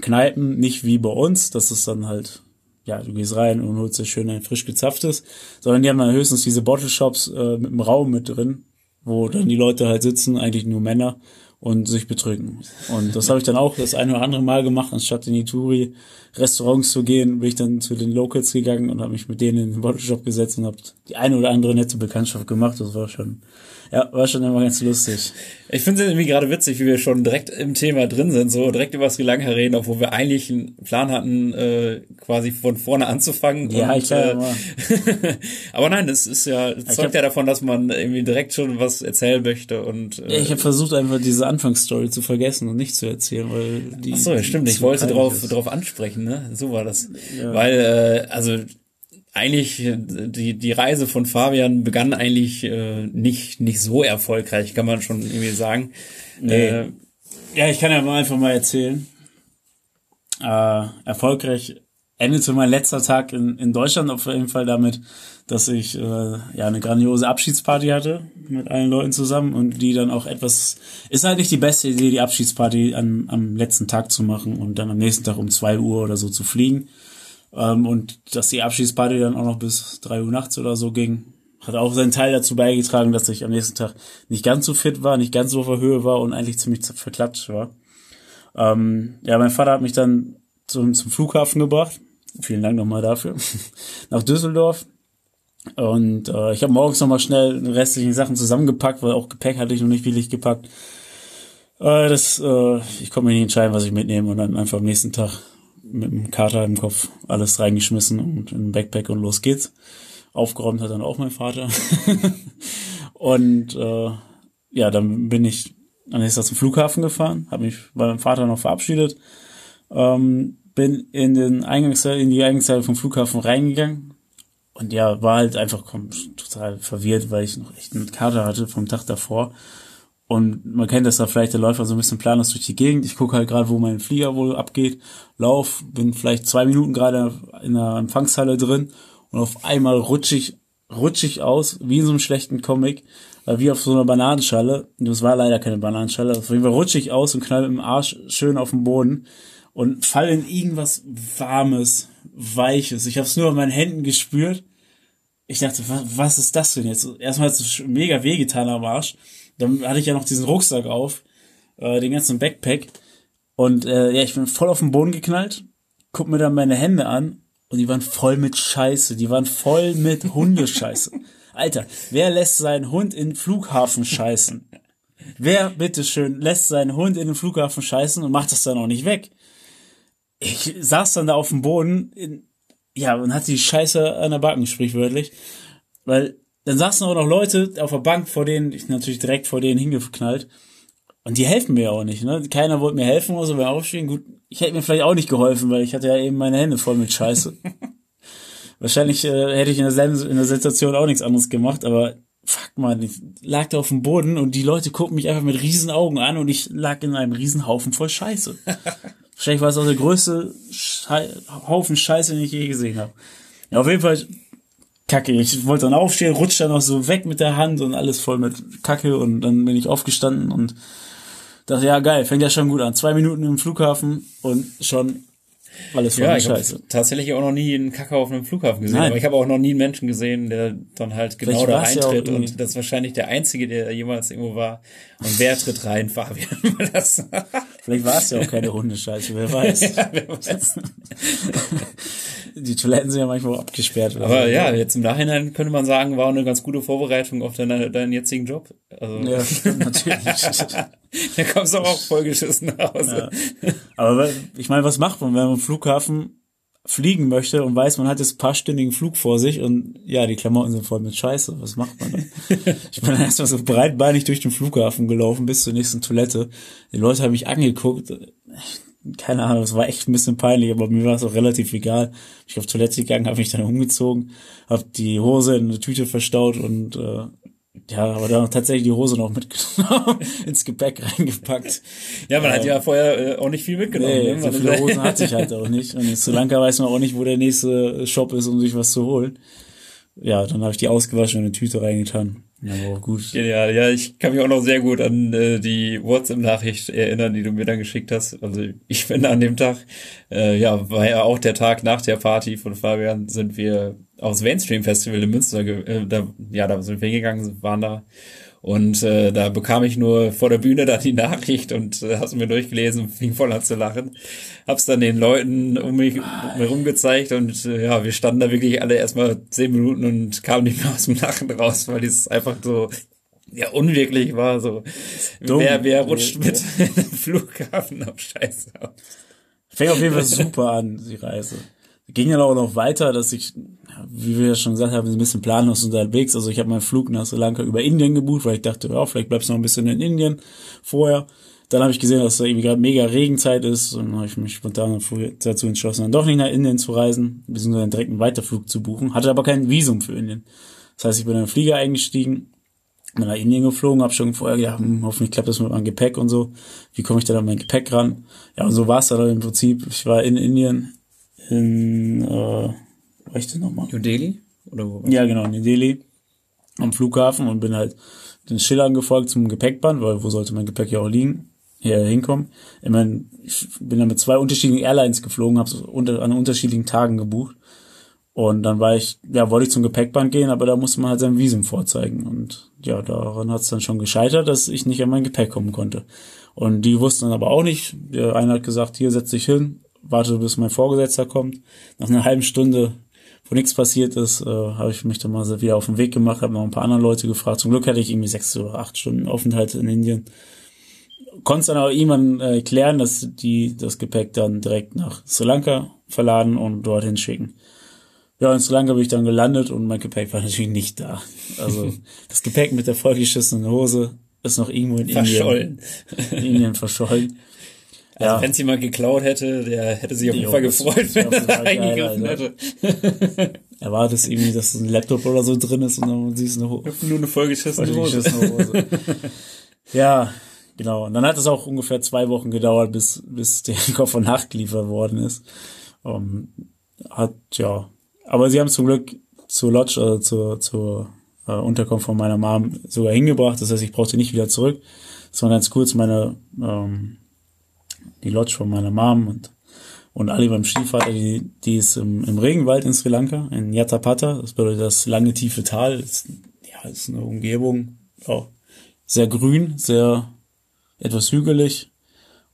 Kneipen, nicht wie bei uns, das ist dann halt ja, du gehst rein und holst dir schön ein frisch gezapftes, sondern die haben dann höchstens diese Bottle Shops äh, mit einem Raum mit drin, wo dann die Leute halt sitzen, eigentlich nur Männer und sich betrügen. Und das habe ich dann auch das eine oder andere Mal gemacht, anstatt in die Touri Restaurants zu gehen, bin ich dann zu den Locals gegangen und habe mich mit denen in den Bottle Shop gesetzt und habe die eine oder andere nette Bekanntschaft gemacht. Das war schon ja, war schon immer ganz lustig. Ich finde es irgendwie gerade witzig, wie wir schon direkt im Thema drin sind, so direkt über Sri Lanka reden, obwohl wir eigentlich einen Plan hatten, äh, quasi von vorne anzufangen. Ja, und, ich klar, äh, aber nein, das ist ja, das zeugt ja davon, dass man irgendwie direkt schon was erzählen möchte und. Äh, ja, ich habe versucht einfach diese Anfangsstory zu vergessen und nicht zu erzählen, weil die. Ach so, ja, stimmt. Ich wollte drauf, drauf ansprechen, ne? So war das. Ja. Weil, äh, also eigentlich die die Reise von Fabian begann eigentlich äh, nicht nicht so erfolgreich, kann man schon irgendwie sagen. Nee. Äh, ja, ich kann ja mal einfach mal erzählen. Äh, erfolgreich endete mein letzter Tag in, in Deutschland auf jeden Fall damit, dass ich äh, ja eine grandiose Abschiedsparty hatte mit allen Leuten zusammen und die dann auch etwas ist halt nicht die beste Idee, die Abschiedsparty am, am letzten Tag zu machen und dann am nächsten Tag um zwei Uhr oder so zu fliegen. Ähm, und dass die Abschiedsparty dann auch noch bis drei Uhr nachts oder so ging, hat auch seinen Teil dazu beigetragen, dass ich am nächsten Tag nicht ganz so fit war, nicht ganz so auf der Höhe war und eigentlich ziemlich verklatscht war. Ähm, ja, mein Vater hat mich dann zum, zum Flughafen gebracht. Vielen Dank nochmal dafür. Nach Düsseldorf. Und äh, ich habe morgens nochmal schnell restlichen Sachen zusammengepackt, weil auch Gepäck hatte ich noch nicht willig gepackt. Äh, das, äh, ich konnte mir nicht entscheiden, was ich mitnehme und dann einfach am nächsten Tag mit dem Kater im Kopf alles reingeschmissen und in den Backpack und los geht's. Aufgeräumt hat dann auch mein Vater. und äh, ja, dann bin ich am nächsten Tag zum Flughafen gefahren, habe mich bei meinem Vater noch verabschiedet, ähm, bin in den Eingangszeile, in die Eingangszeile vom Flughafen reingegangen und ja, war halt einfach komm, total verwirrt, weil ich noch echt einen Kater hatte vom Tag davor und man kennt das da vielleicht, der Läufer so ein bisschen planlos durch die Gegend. Ich gucke halt gerade, wo mein Flieger wohl abgeht. Lauf, bin vielleicht zwei Minuten gerade in der Empfangshalle drin und auf einmal rutsch ich, rutsch ich aus, wie in so einem schlechten Comic, äh, wie auf so einer Bananenschale. Das war leider keine Bananenschale. Auf jeden Fall rutsch ich aus und knall mit dem Arsch schön auf den Boden und fall in irgendwas Warmes, Weiches. Ich habe es nur an meinen Händen gespürt. Ich dachte, was, was ist das denn jetzt? Erstmal hat es mega wehgetan am Arsch. Dann hatte ich ja noch diesen Rucksack auf, äh, den ganzen Backpack. Und äh, ja, ich bin voll auf den Boden geknallt, guck mir dann meine Hände an und die waren voll mit Scheiße. Die waren voll mit Hundescheiße. Alter, wer lässt seinen Hund in den Flughafen scheißen? Wer, bitteschön, lässt seinen Hund in den Flughafen scheißen und macht das dann auch nicht weg? Ich saß dann da auf dem Boden, in, ja, und hatte die Scheiße an der Backen, sprichwörtlich. Weil dann saßen auch noch Leute auf der Bank vor denen, ich natürlich direkt vor denen hingeknallt. Und die helfen mir auch nicht, ne? Keiner wollte mir helfen oder so beim Aufstehen. Gut, ich hätte mir vielleicht auch nicht geholfen, weil ich hatte ja eben meine Hände voll mit Scheiße. Wahrscheinlich äh, hätte ich in derselben in der Situation auch nichts anderes gemacht, aber fuck man, ich lag da auf dem Boden und die Leute gucken mich einfach mit riesen Augen an und ich lag in einem riesen Haufen voll Scheiße. Wahrscheinlich war es auch der größte Schei Haufen Scheiße, den ich je gesehen habe. Ja, auf jeden Fall Kacke. Ich wollte dann aufstehen, rutscht dann noch so weg mit der Hand und alles voll mit Kacke und dann bin ich aufgestanden und dachte, ja geil, fängt ja schon gut an. Zwei Minuten im Flughafen und schon alles voll ja, Scheiße. tatsächlich auch noch nie einen Kacke auf einem Flughafen gesehen, Nein. aber ich habe auch noch nie einen Menschen gesehen, der dann halt genau Vielleicht da reintritt ja und das ist wahrscheinlich der einzige, der jemals irgendwo war. Und wer tritt rein, Fabian? Vielleicht war es ja auch keine Hundescheiße, wer weiß. Ja, wer weiß. die Toiletten sind ja manchmal abgesperrt. Aber so. ja, jetzt im Nachhinein könnte man sagen, war eine ganz gute Vorbereitung auf deine, deinen jetzigen Job. Also, ja, natürlich. da kommst du auch vollgeschissen nach Hause. Ja. Aber ich meine, was macht man, wenn man Flughafen fliegen möchte und weiß, man hat jetzt ein paar stündigen Flug vor sich und ja, die Klamotten sind voll mit Scheiße. Was macht man dann? ich bin dann erstmal so breitbeinig durch den Flughafen gelaufen bis zur nächsten Toilette. Die Leute haben mich angeguckt keine Ahnung, es war echt ein bisschen peinlich, aber mir war es auch relativ egal. Ich auf Toilette gegangen, habe mich dann umgezogen, habe die Hose in eine Tüte verstaut und äh, ja, aber dann tatsächlich die Hose noch mitgenommen, ins Gepäck reingepackt. Ja, man äh, hat ja vorher äh, auch nicht viel mitgenommen. Nee, ne? so viele Hosen hatte ich halt auch nicht. Und in Sri Lanka weiß man auch nicht, wo der nächste Shop ist, um sich was zu holen. Ja, dann habe ich die ausgewaschen und in eine Tüte reingetan. Ja, gut. Genial, ja, ich kann mich auch noch sehr gut an äh, die WhatsApp-Nachricht erinnern, die du mir dann geschickt hast. Also ich bin an dem Tag, äh, ja, war ja auch der Tag nach der Party von Fabian, sind wir aufs Mainstream Festival in Münster, äh, da, ja, da sind wir hingegangen, waren da und äh, da bekam ich nur vor der Bühne dann die Nachricht und äh, hast mir durchgelesen und fing voll an zu lachen. Hab's dann den Leuten um mich herum gezeigt und äh, ja, wir standen da wirklich alle erstmal zehn Minuten und kamen nicht mehr aus dem Lachen raus, weil es einfach so ja unwirklich war. So Dumm. wer, wer rutscht mit ja. dem Flughafen auf Scheiße aus. Fängt auf jeden Fall super an, die Reise. Ging dann auch noch weiter, dass ich wie wir ja schon gesagt haben, ein bisschen planlos unterwegs. Also ich habe meinen Flug nach Sri Lanka über Indien gebucht, weil ich dachte, ja, vielleicht bleibst du noch ein bisschen in Indien vorher. Dann habe ich gesehen, dass da irgendwie gerade mega Regenzeit ist und habe ich mich spontan dazu entschlossen, dann doch nicht nach Indien zu reisen, beziehungsweise einen direkten Weiterflug zu buchen. Hatte aber kein Visum für Indien. Das heißt, ich bin in den Flieger eingestiegen, bin nach Indien geflogen, habe schon vorher gedacht, hm, hoffentlich klappt das mit meinem Gepäck und so. Wie komme ich da an mein Gepäck ran? Ja, und so war es dann im Prinzip. Ich war in Indien, in äh, war ich denn nochmal? New Delhi? Oder wo? Ja, genau, New Delhi. Am Flughafen und bin halt den Schildern gefolgt zum Gepäckband, weil wo sollte mein Gepäck ja auch liegen? Hier hinkommen. Ich, mein, ich bin dann mit zwei unterschiedlichen Airlines geflogen, habe unter, an unterschiedlichen Tagen gebucht. Und dann war ich, ja, wollte ich zum Gepäckband gehen, aber da musste man halt sein Visum vorzeigen. Und ja, daran hat es dann schon gescheitert, dass ich nicht an mein Gepäck kommen konnte. Und die wussten dann aber auch nicht. Der eine hat gesagt, hier setz dich hin, warte, bis mein Vorgesetzter kommt. Nach einer halben Stunde wo nichts passiert ist, äh, habe ich mich dann mal wieder auf den Weg gemacht, habe noch ein paar andere Leute gefragt. Zum Glück hatte ich irgendwie sechs oder acht Stunden Aufenthalt in Indien. Konnte dann auch irgendwann äh, klären, dass die das Gepäck dann direkt nach Sri Lanka verladen und dorthin schicken. Ja, in Sri Lanka bin ich dann gelandet und mein Gepäck war natürlich nicht da. Also das Gepäck mit der vollgeschissenen Hose ist noch irgendwo in verschollen. Indien, in Indien verschollen. Also ja. wenn es jemand geklaut hätte, der hätte sich auf jeden Fall gefreut, wenn er eingegriffen hätte. Er war das irgendwie, dass ein Laptop oder so drin ist und dann siehst du eine Hose. Nur eine vollgeschissene Hose. Hose. ja, genau. Und dann hat es auch ungefähr zwei Wochen gedauert, bis, bis der Koffer nachgeliefert worden ist. Um, hat, ja. Aber sie haben zum Glück zur Lodge, also zur, zur äh, Unterkunft von meiner Mom sogar hingebracht. Das heißt, ich brauchte nicht wieder zurück. Das war ganz kurz meine, ähm, die Lodge von meiner Mom und, und Ali beim Stiefvater, die, die ist im, im Regenwald in Sri Lanka, in Yatapata. Das bedeutet das lange tiefe Tal. Das, ja, ist eine Umgebung, auch sehr grün, sehr etwas hügelig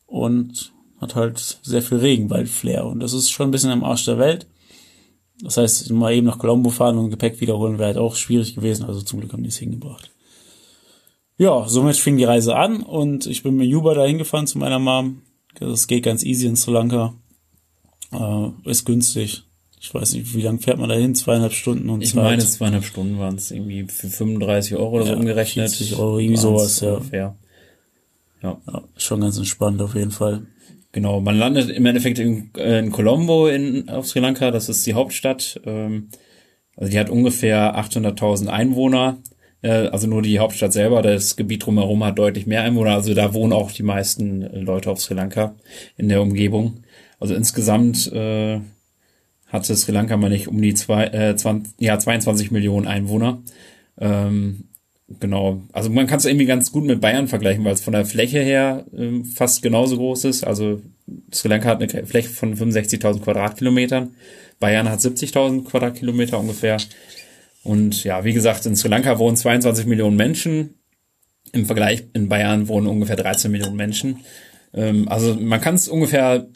und hat halt sehr viel Regenwald-Flair. Und das ist schon ein bisschen am Arsch der Welt. Das heißt, mal eben nach Colombo fahren und Gepäck wiederholen wäre halt auch schwierig gewesen. Also zum Glück haben die es hingebracht. Ja, somit fing die Reise an und ich bin mit Juba dahin gefahren zu meiner Mom. Das geht ganz easy in Sri Lanka. Äh, ist günstig. Ich weiß nicht, wie lange fährt man da hin? Zweieinhalb Stunden und Ich Zeit. meine, zweieinhalb Stunden waren es irgendwie für 35 Euro oder ja, so umgerechnet. 40 Euro, irgendwie sowas, ja. Ungefähr. Ja. ja. Schon ganz entspannt auf jeden Fall. Genau, man landet im Endeffekt in, in Colombo in, auf Sri Lanka, das ist die Hauptstadt. Ähm, also die hat ungefähr 800.000 Einwohner. Äh, also nur die Hauptstadt selber, das Gebiet drumherum hat deutlich mehr Einwohner, also da wohnen auch die meisten äh, Leute auf Sri Lanka in der Umgebung. Also insgesamt äh, hatte Sri Lanka mal nicht um die zwei, äh, 20, ja, 22 Millionen Einwohner. Ähm, genau, also man kann es irgendwie ganz gut mit Bayern vergleichen, weil es von der Fläche her ähm, fast genauso groß ist. Also Sri Lanka hat eine Fläche von 65.000 Quadratkilometern, Bayern hat 70.000 Quadratkilometer ungefähr. Und ja, wie gesagt, in Sri Lanka wohnen 22 Millionen Menschen. Im Vergleich in Bayern wohnen ungefähr 13 Millionen Menschen. Ähm, also man kann es ungefähr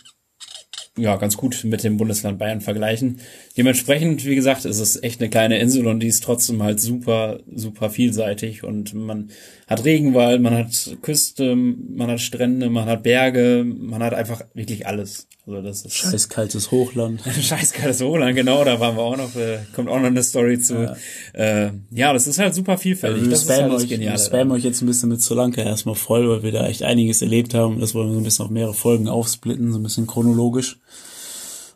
ja, ganz gut mit dem Bundesland Bayern vergleichen. Dementsprechend, wie gesagt, ist es echt eine kleine Insel und die ist trotzdem halt super, super vielseitig und man hat Regenwald, man hat Küste, man hat Strände, man hat Berge, man hat einfach wirklich alles. Also das ist scheißkaltes Hochland. scheißkaltes Hochland, genau, da waren wir auch noch, äh, kommt auch noch eine Story zu. Ja, äh, ja das ist halt super vielfältig. Also wir das ist halt euch, genial. Wir spammen euch jetzt ein bisschen mit Sri Lanka erstmal voll, weil wir da echt einiges erlebt haben. Das wollen wir so ein bisschen auf mehrere Folgen aufsplitten, so ein bisschen chronologisch.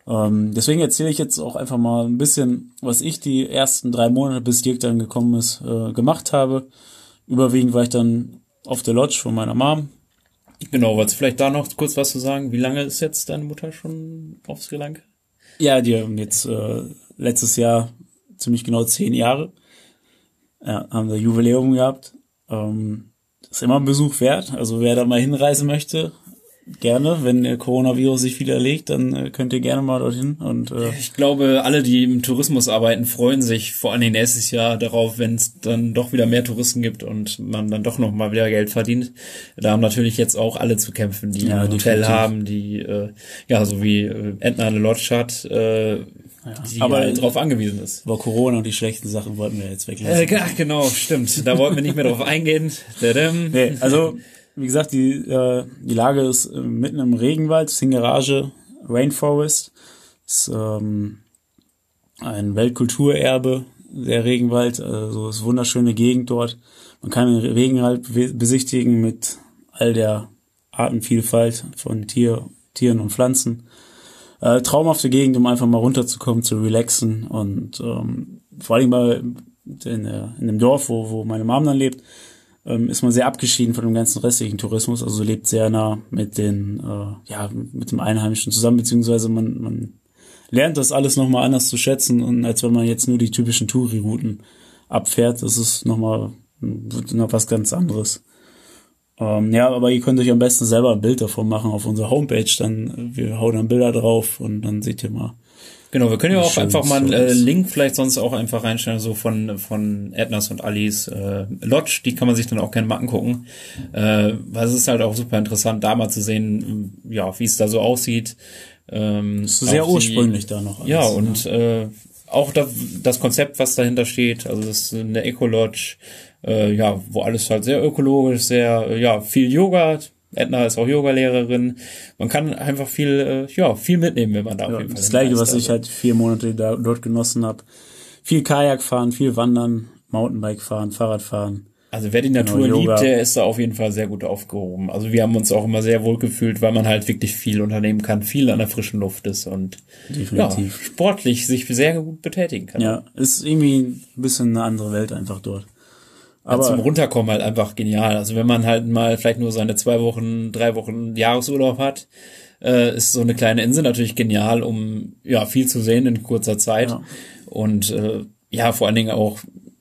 Ähm, deswegen erzähle ich jetzt auch einfach mal ein bisschen, was ich die ersten drei Monate, bis Dirk dann gekommen ist, äh, gemacht habe. Überwiegend war ich dann auf der Lodge von meiner Mom, Genau, wolltest du vielleicht da noch kurz was zu sagen? Wie lange ist jetzt deine Mutter schon auf Sri Lanka? Ja, die haben jetzt äh, letztes Jahr ziemlich genau zehn Jahre. Ja, haben wir Jubiläum gehabt. Ähm, ist immer ein Besuch wert. Also wer da mal hinreisen möchte, gerne. Wenn der Coronavirus sich wieder legt, dann äh, könnt ihr gerne mal dorthin. Und äh, Ich glaube, alle, die im Tourismus arbeiten, freuen sich vor allen Dingen nächstes Jahr darauf, wenn es dann doch wieder mehr Touristen gibt und man dann doch noch mal wieder Geld verdient. Da haben natürlich jetzt auch alle zu kämpfen, die Ja, ein Hotel definitiv. haben, die äh, ja so wie äh, Edna eine Lodge hat, äh, die aber- halt drauf angewiesen ist. über Corona und die schlechten Sachen wollten wir jetzt Äh, weglassen. ach, genau, stimmt. Da wollten wir nicht mehr drauf eingehen. Nee, also wie gesagt, die, äh, die Lage ist äh, mitten im Regenwald, Singarage Rainforest. Ist ähm, ein Weltkulturerbe, der Regenwald, also ist wunderschöne Gegend dort. Man kann den Regenwald be- besichtigen mit all der Artenvielfalt von Tier, Tieren und Pflanzen. Äh, traumhafte Gegend, um einfach mal runterzukommen, zu relaxen und ähm, vor allem bei in, in dem Dorf, wo, wo meine Mom dann lebt, ähm, ist man sehr abgeschieden von dem ganzen restlichen Tourismus, also lebt sehr nah mit den, äh, ja, mit dem Einheimischen zusammen, beziehungsweise man, man lernt das alles nochmal anders zu schätzen und als wenn man jetzt nur die typischen Touri-Routen abfährt, das ist nochmal noch was ganz anderes. Ähm, ja, aber ihr könnt euch am besten selber ein Bild davon machen auf unserer Homepage, dann äh, wir hauen dann Bilder drauf und dann seht ihr mal. Genau, wir können ja auch Schön, einfach mal einen äh. Link vielleicht sonst auch einfach reinstellen, so von, von Ednas und Alis äh, Lodge, die kann man sich dann auch gerne mal angucken. Äh, weil es ist halt auch super interessant, da mal zu sehen, ja, wie es da so aussieht. Ähm, ist sehr auch die- ursprünglich da noch. Ja, alles, und äh, auch das, das Konzept, was dahinter steht, also das ist eine Eco-Lodge, äh, ja, wo alles halt sehr ökologisch, sehr, äh, ja, viel Yoga. Edna ist auch Yogalehrerin. Man kann einfach viel, äh, ja, viel mitnehmen, wenn man da auf Ja, jeden Fall das gleiche, was ich Also- halt vier Monate da, dort genossen habe. Viel Kajak fahren, viel Wandern, Mountainbike fahren, Fahrrad fahren. Also wer die Natur Genau, liebt, der ist da auf jeden Fall sehr gut aufgehoben. Also wir haben uns auch immer sehr wohl gefühlt, weil man halt wirklich viel unternehmen kann, viel an der frischen Luft ist und ja, sportlich sich sehr gut betätigen kann. Ja, ist irgendwie ein bisschen eine andere Welt einfach dort. Aber zum Runterkommen halt einfach genial. Also wenn man halt mal vielleicht nur seine zwei Wochen, drei Wochen Jahresurlaub hat, äh, ist so eine kleine Insel natürlich genial, um ja viel zu sehen in kurzer Zeit. Ja. Und äh, ja, vor allen Dingen auch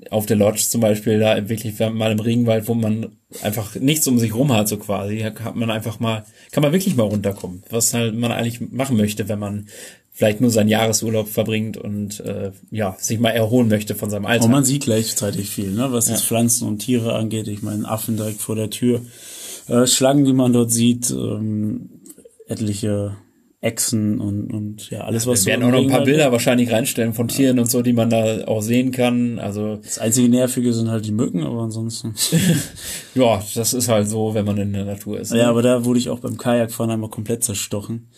auf der Lodge zum Beispiel, da wirklich mal im Regenwald, wo man einfach nichts um sich rum hat, so quasi, hat man einfach mal, kann man wirklich mal runterkommen, was halt man eigentlich machen möchte, wenn man vielleicht nur seinen Jahresurlaub verbringt und äh, ja, sich mal erholen möchte von seinem Alltag. und man sieht gleichzeitig viel, ne? was jetzt Pflanzen und Tiere angeht. Ich meine, Affen direkt vor der Tür, äh, Schlangen, die man dort sieht, ähm, etliche Echsen und, und ja, alles, was Wir werden so auch noch ein paar Bilder wahrscheinlich reinstellen von Tieren und so, die man da auch sehen kann. Also Das einzige Nervige sind halt die Mücken, aber ansonsten. ja, das ist halt so, wenn man in der Natur ist. ne? Ja, aber da wurde ich auch beim Kajakfahren einmal komplett zerstochen.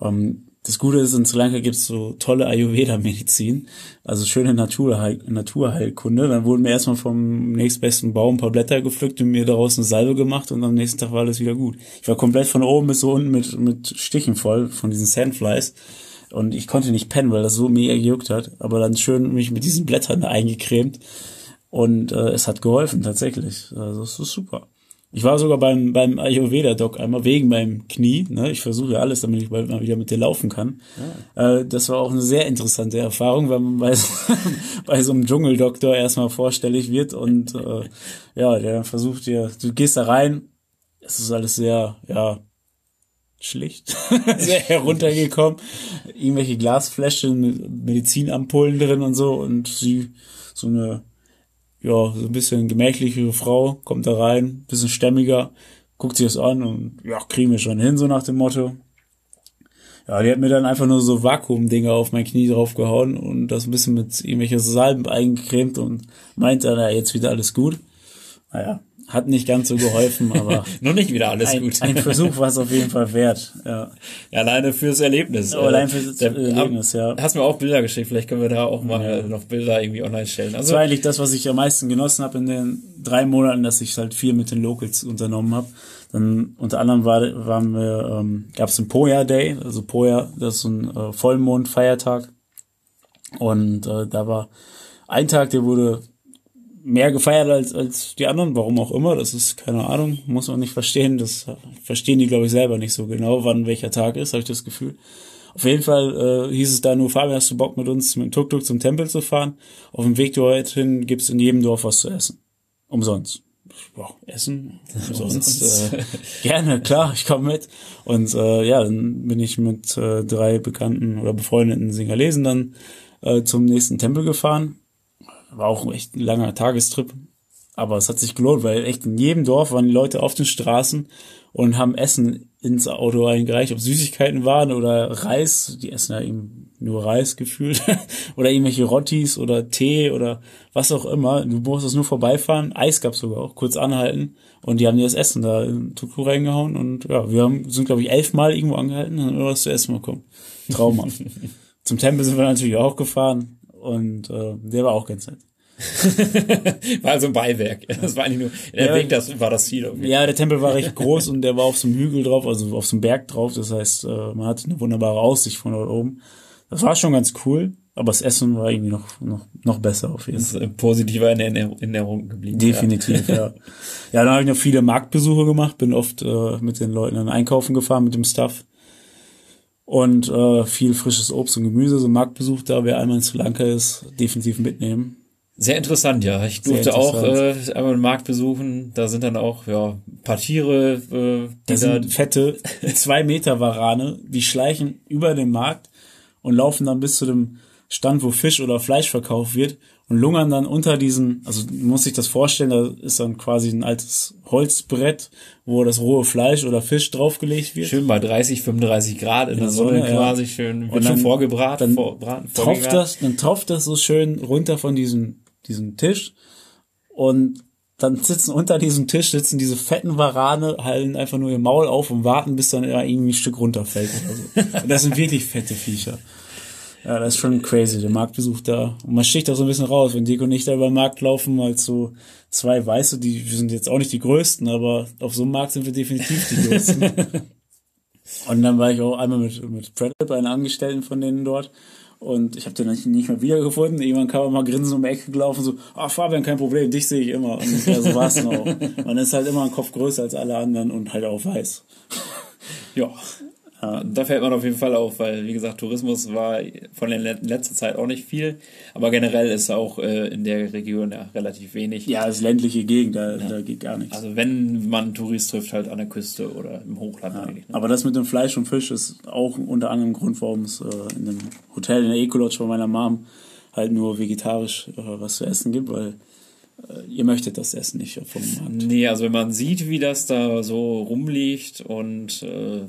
Ähm, das Gute ist, in Sri Lanka gibt's so tolle Ayurveda-Medizin, also schöne Naturheil Naturheilkunde. Dann wurden mir erstmal vom nächstbesten Baum ein paar Blätter gepflückt und mir daraus eine Salbe gemacht und am nächsten Tag war alles wieder gut. Ich war komplett von oben bis unten mit, mit Stichen voll von diesen Sandflies. Und ich konnte nicht pennen, weil das so mega gejuckt hat. Aber dann schön mich mit diesen Blättern eingecremt. Und äh, es hat geholfen, tatsächlich. Also es ist super. Ich war sogar beim, beim Ayurveda-Doc einmal wegen meinem Knie. Ne? Ich versuche ja alles, damit ich bald mal wieder mit dir laufen kann. Äh, das war auch eine sehr interessante Erfahrung, weil man bei, so- bei so einem Dschungeldoktor erstmal vorstellig wird und äh, ja, der versucht dir, du gehst da rein, es ist alles sehr, ja, schlicht, sehr heruntergekommen. Irgendwelche Glasflaschen mit Medizinampullen drin und so und sie, so eine ja, so ein bisschen gemächlichere Frau, kommt da rein, bisschen stämmiger, guckt sich das an und ja, kriegen wir schon hin, so nach dem Motto. Ja, die hat mir dann einfach nur so Vakuumdinger auf mein Knie draufgehauen und das ein bisschen mit irgendwelchen Salben eingecremt und meint dann, ja, jetzt wieder alles gut. Naja, hat nicht ganz so geholfen, aber Noch nicht wieder alles ein, gut. ein Versuch war es auf jeden Fall wert. Ja. ja, alleine fürs Erlebnis. Oh, allein fürs der- Erlebnis, ja. Hast mir auch Bilder geschickt, vielleicht können wir da auch mal noch Bilder irgendwie online stellen. Das Also war eigentlich das, was ich am meisten genossen habe in den drei Monaten, dass ich halt viel mit den Locals unternommen habe. Dann unter anderem war, waren wir, ähm, gab es den Poya Day, also Poya, das ist so ein äh, Vollmond-Feiertag. Und äh, da war ein Tag, der wurde mehr gefeiert als, als die anderen, warum auch immer, das ist keine Ahnung, muss man nicht verstehen, das verstehen die, glaube ich, selber nicht so genau, wann welcher Tag ist, habe ich das Gefühl. Auf jeden Fall äh, hieß es da nur, Fabian, hast du Bock mit uns mit dem Tuk-Tuk zum Tempel zu fahren? Auf dem Weg dorthin gibt's in jedem Dorf was zu essen. Umsonst. Boah, essen? Umsonst. äh, gerne, klar, ich komme mit. Und äh, ja, dann bin ich mit äh, drei bekannten oder befreundeten Singalesen dann äh, zum nächsten Tempel gefahren. War auch echt ein langer Tagestrip. Aber es hat sich gelohnt, weil echt in jedem Dorf waren die Leute auf den Straßen und haben Essen ins Auto eingereicht, ob Süßigkeiten waren oder Reis, die essen ja eben nur Reis gefühlt, oder irgendwelche Rottis oder Tee oder was auch immer. Du musstest nur vorbeifahren, Eis gab's sogar auch, kurz anhalten und die haben dir das Essen da in Tuku reingehauen und ja, wir haben, sind glaube ich elfmal irgendwo angehalten und haben was zu essen bekommen. Traumhaft. Zum Tempel sind wir natürlich auch gefahren und äh, der war auch ganz nett. war also ein Beiwerk. Das war eigentlich nur, der ja, Weg, das war das Ziel. Ja, der Tempel war recht groß und der war auf so einem Hügel drauf, also auf so einem Berg drauf. Das heißt, äh, man hatte eine wunderbare Aussicht von dort oben. Das war schon ganz cool, aber das Essen war irgendwie noch, noch, noch besser auf jeden Fall. Das ist positiver in Erinnerung geblieben. Definitiv, ja. ja. Ja, dann habe ich noch viele Marktbesuche gemacht, bin oft äh, mit den Leuten dann einkaufen gefahren, mit dem Stuff. Und äh, viel frisches Obst und Gemüse, so Marktbesuch da, wer einmal in Sri Lanka ist, definitiv mitnehmen. Sehr interessant, ja. Ich durfte auch äh, einmal den Markt besuchen. Da sind dann auch ja ein paar Tiere. Äh, die da sind fette zwei Meter Warane, die schleichen über den Markt und laufen dann bis zu dem Stand, wo Fisch oder Fleisch verkauft wird und lungern dann unter diesen, also muss sich das vorstellen, da ist dann quasi ein altes Holzbrett, wo das rohe Fleisch oder Fisch draufgelegt wird. Schön bei 30, 35 Grad in, in der Sonne, Sonne quasi ja. schön, wird schon vorgebraten, dann vorbraten, tropft das, dann tropft das so schön runter von diesem diesen Tisch und dann sitzen unter diesem Tisch sitzen diese fetten Warane, halten einfach nur ihr Maul auf und warten, bis dann irgendwie ein Stück runterfällt oder so. Und das sind wirklich fette Viecher. Ja, das ist schon crazy, der Marktbesuch da. Und man sticht auch so ein bisschen raus, wenn Dick und ich da über den Markt laufen, als so zwei Weiße, die, wir sind jetzt auch nicht die Größten, aber auf so einem Markt sind wir definitiv die Größten. und dann war ich auch einmal mit, mit Fred, einer Angestellten von denen dort. Und ich habe den nicht mehr wiedergefunden. Irgendwann kam er mal grinsend um die Ecke gelaufen, so, ah Fabian, kein Problem, dich sehe ich immer. Und ja, so war es noch. Man ist halt immer ein Kopf größer als alle anderen und halt auch weiß. ja. Ja, da fällt man auf jeden Fall auf, weil, wie gesagt, Tourismus war von der letzten Zeit auch nicht viel, aber generell ist auch äh, in der Region ja relativ wenig. Ja, es ist ländliche Gegend, da, ja. da geht gar nichts. Also wenn man Tourist trifft, halt an der Küste oder im Hochland ja. eigentlich. Ne? Aber das mit dem Fleisch und Fisch ist auch unter anderem Grund, warum es äh, in dem Hotel in der Ecolodge von meiner Mom halt nur vegetarisch äh, was zu essen gibt, weil äh, ihr möchtet das Essen nicht vom Markt. Nee, also wenn man sieht, wie das da so rumliegt und äh,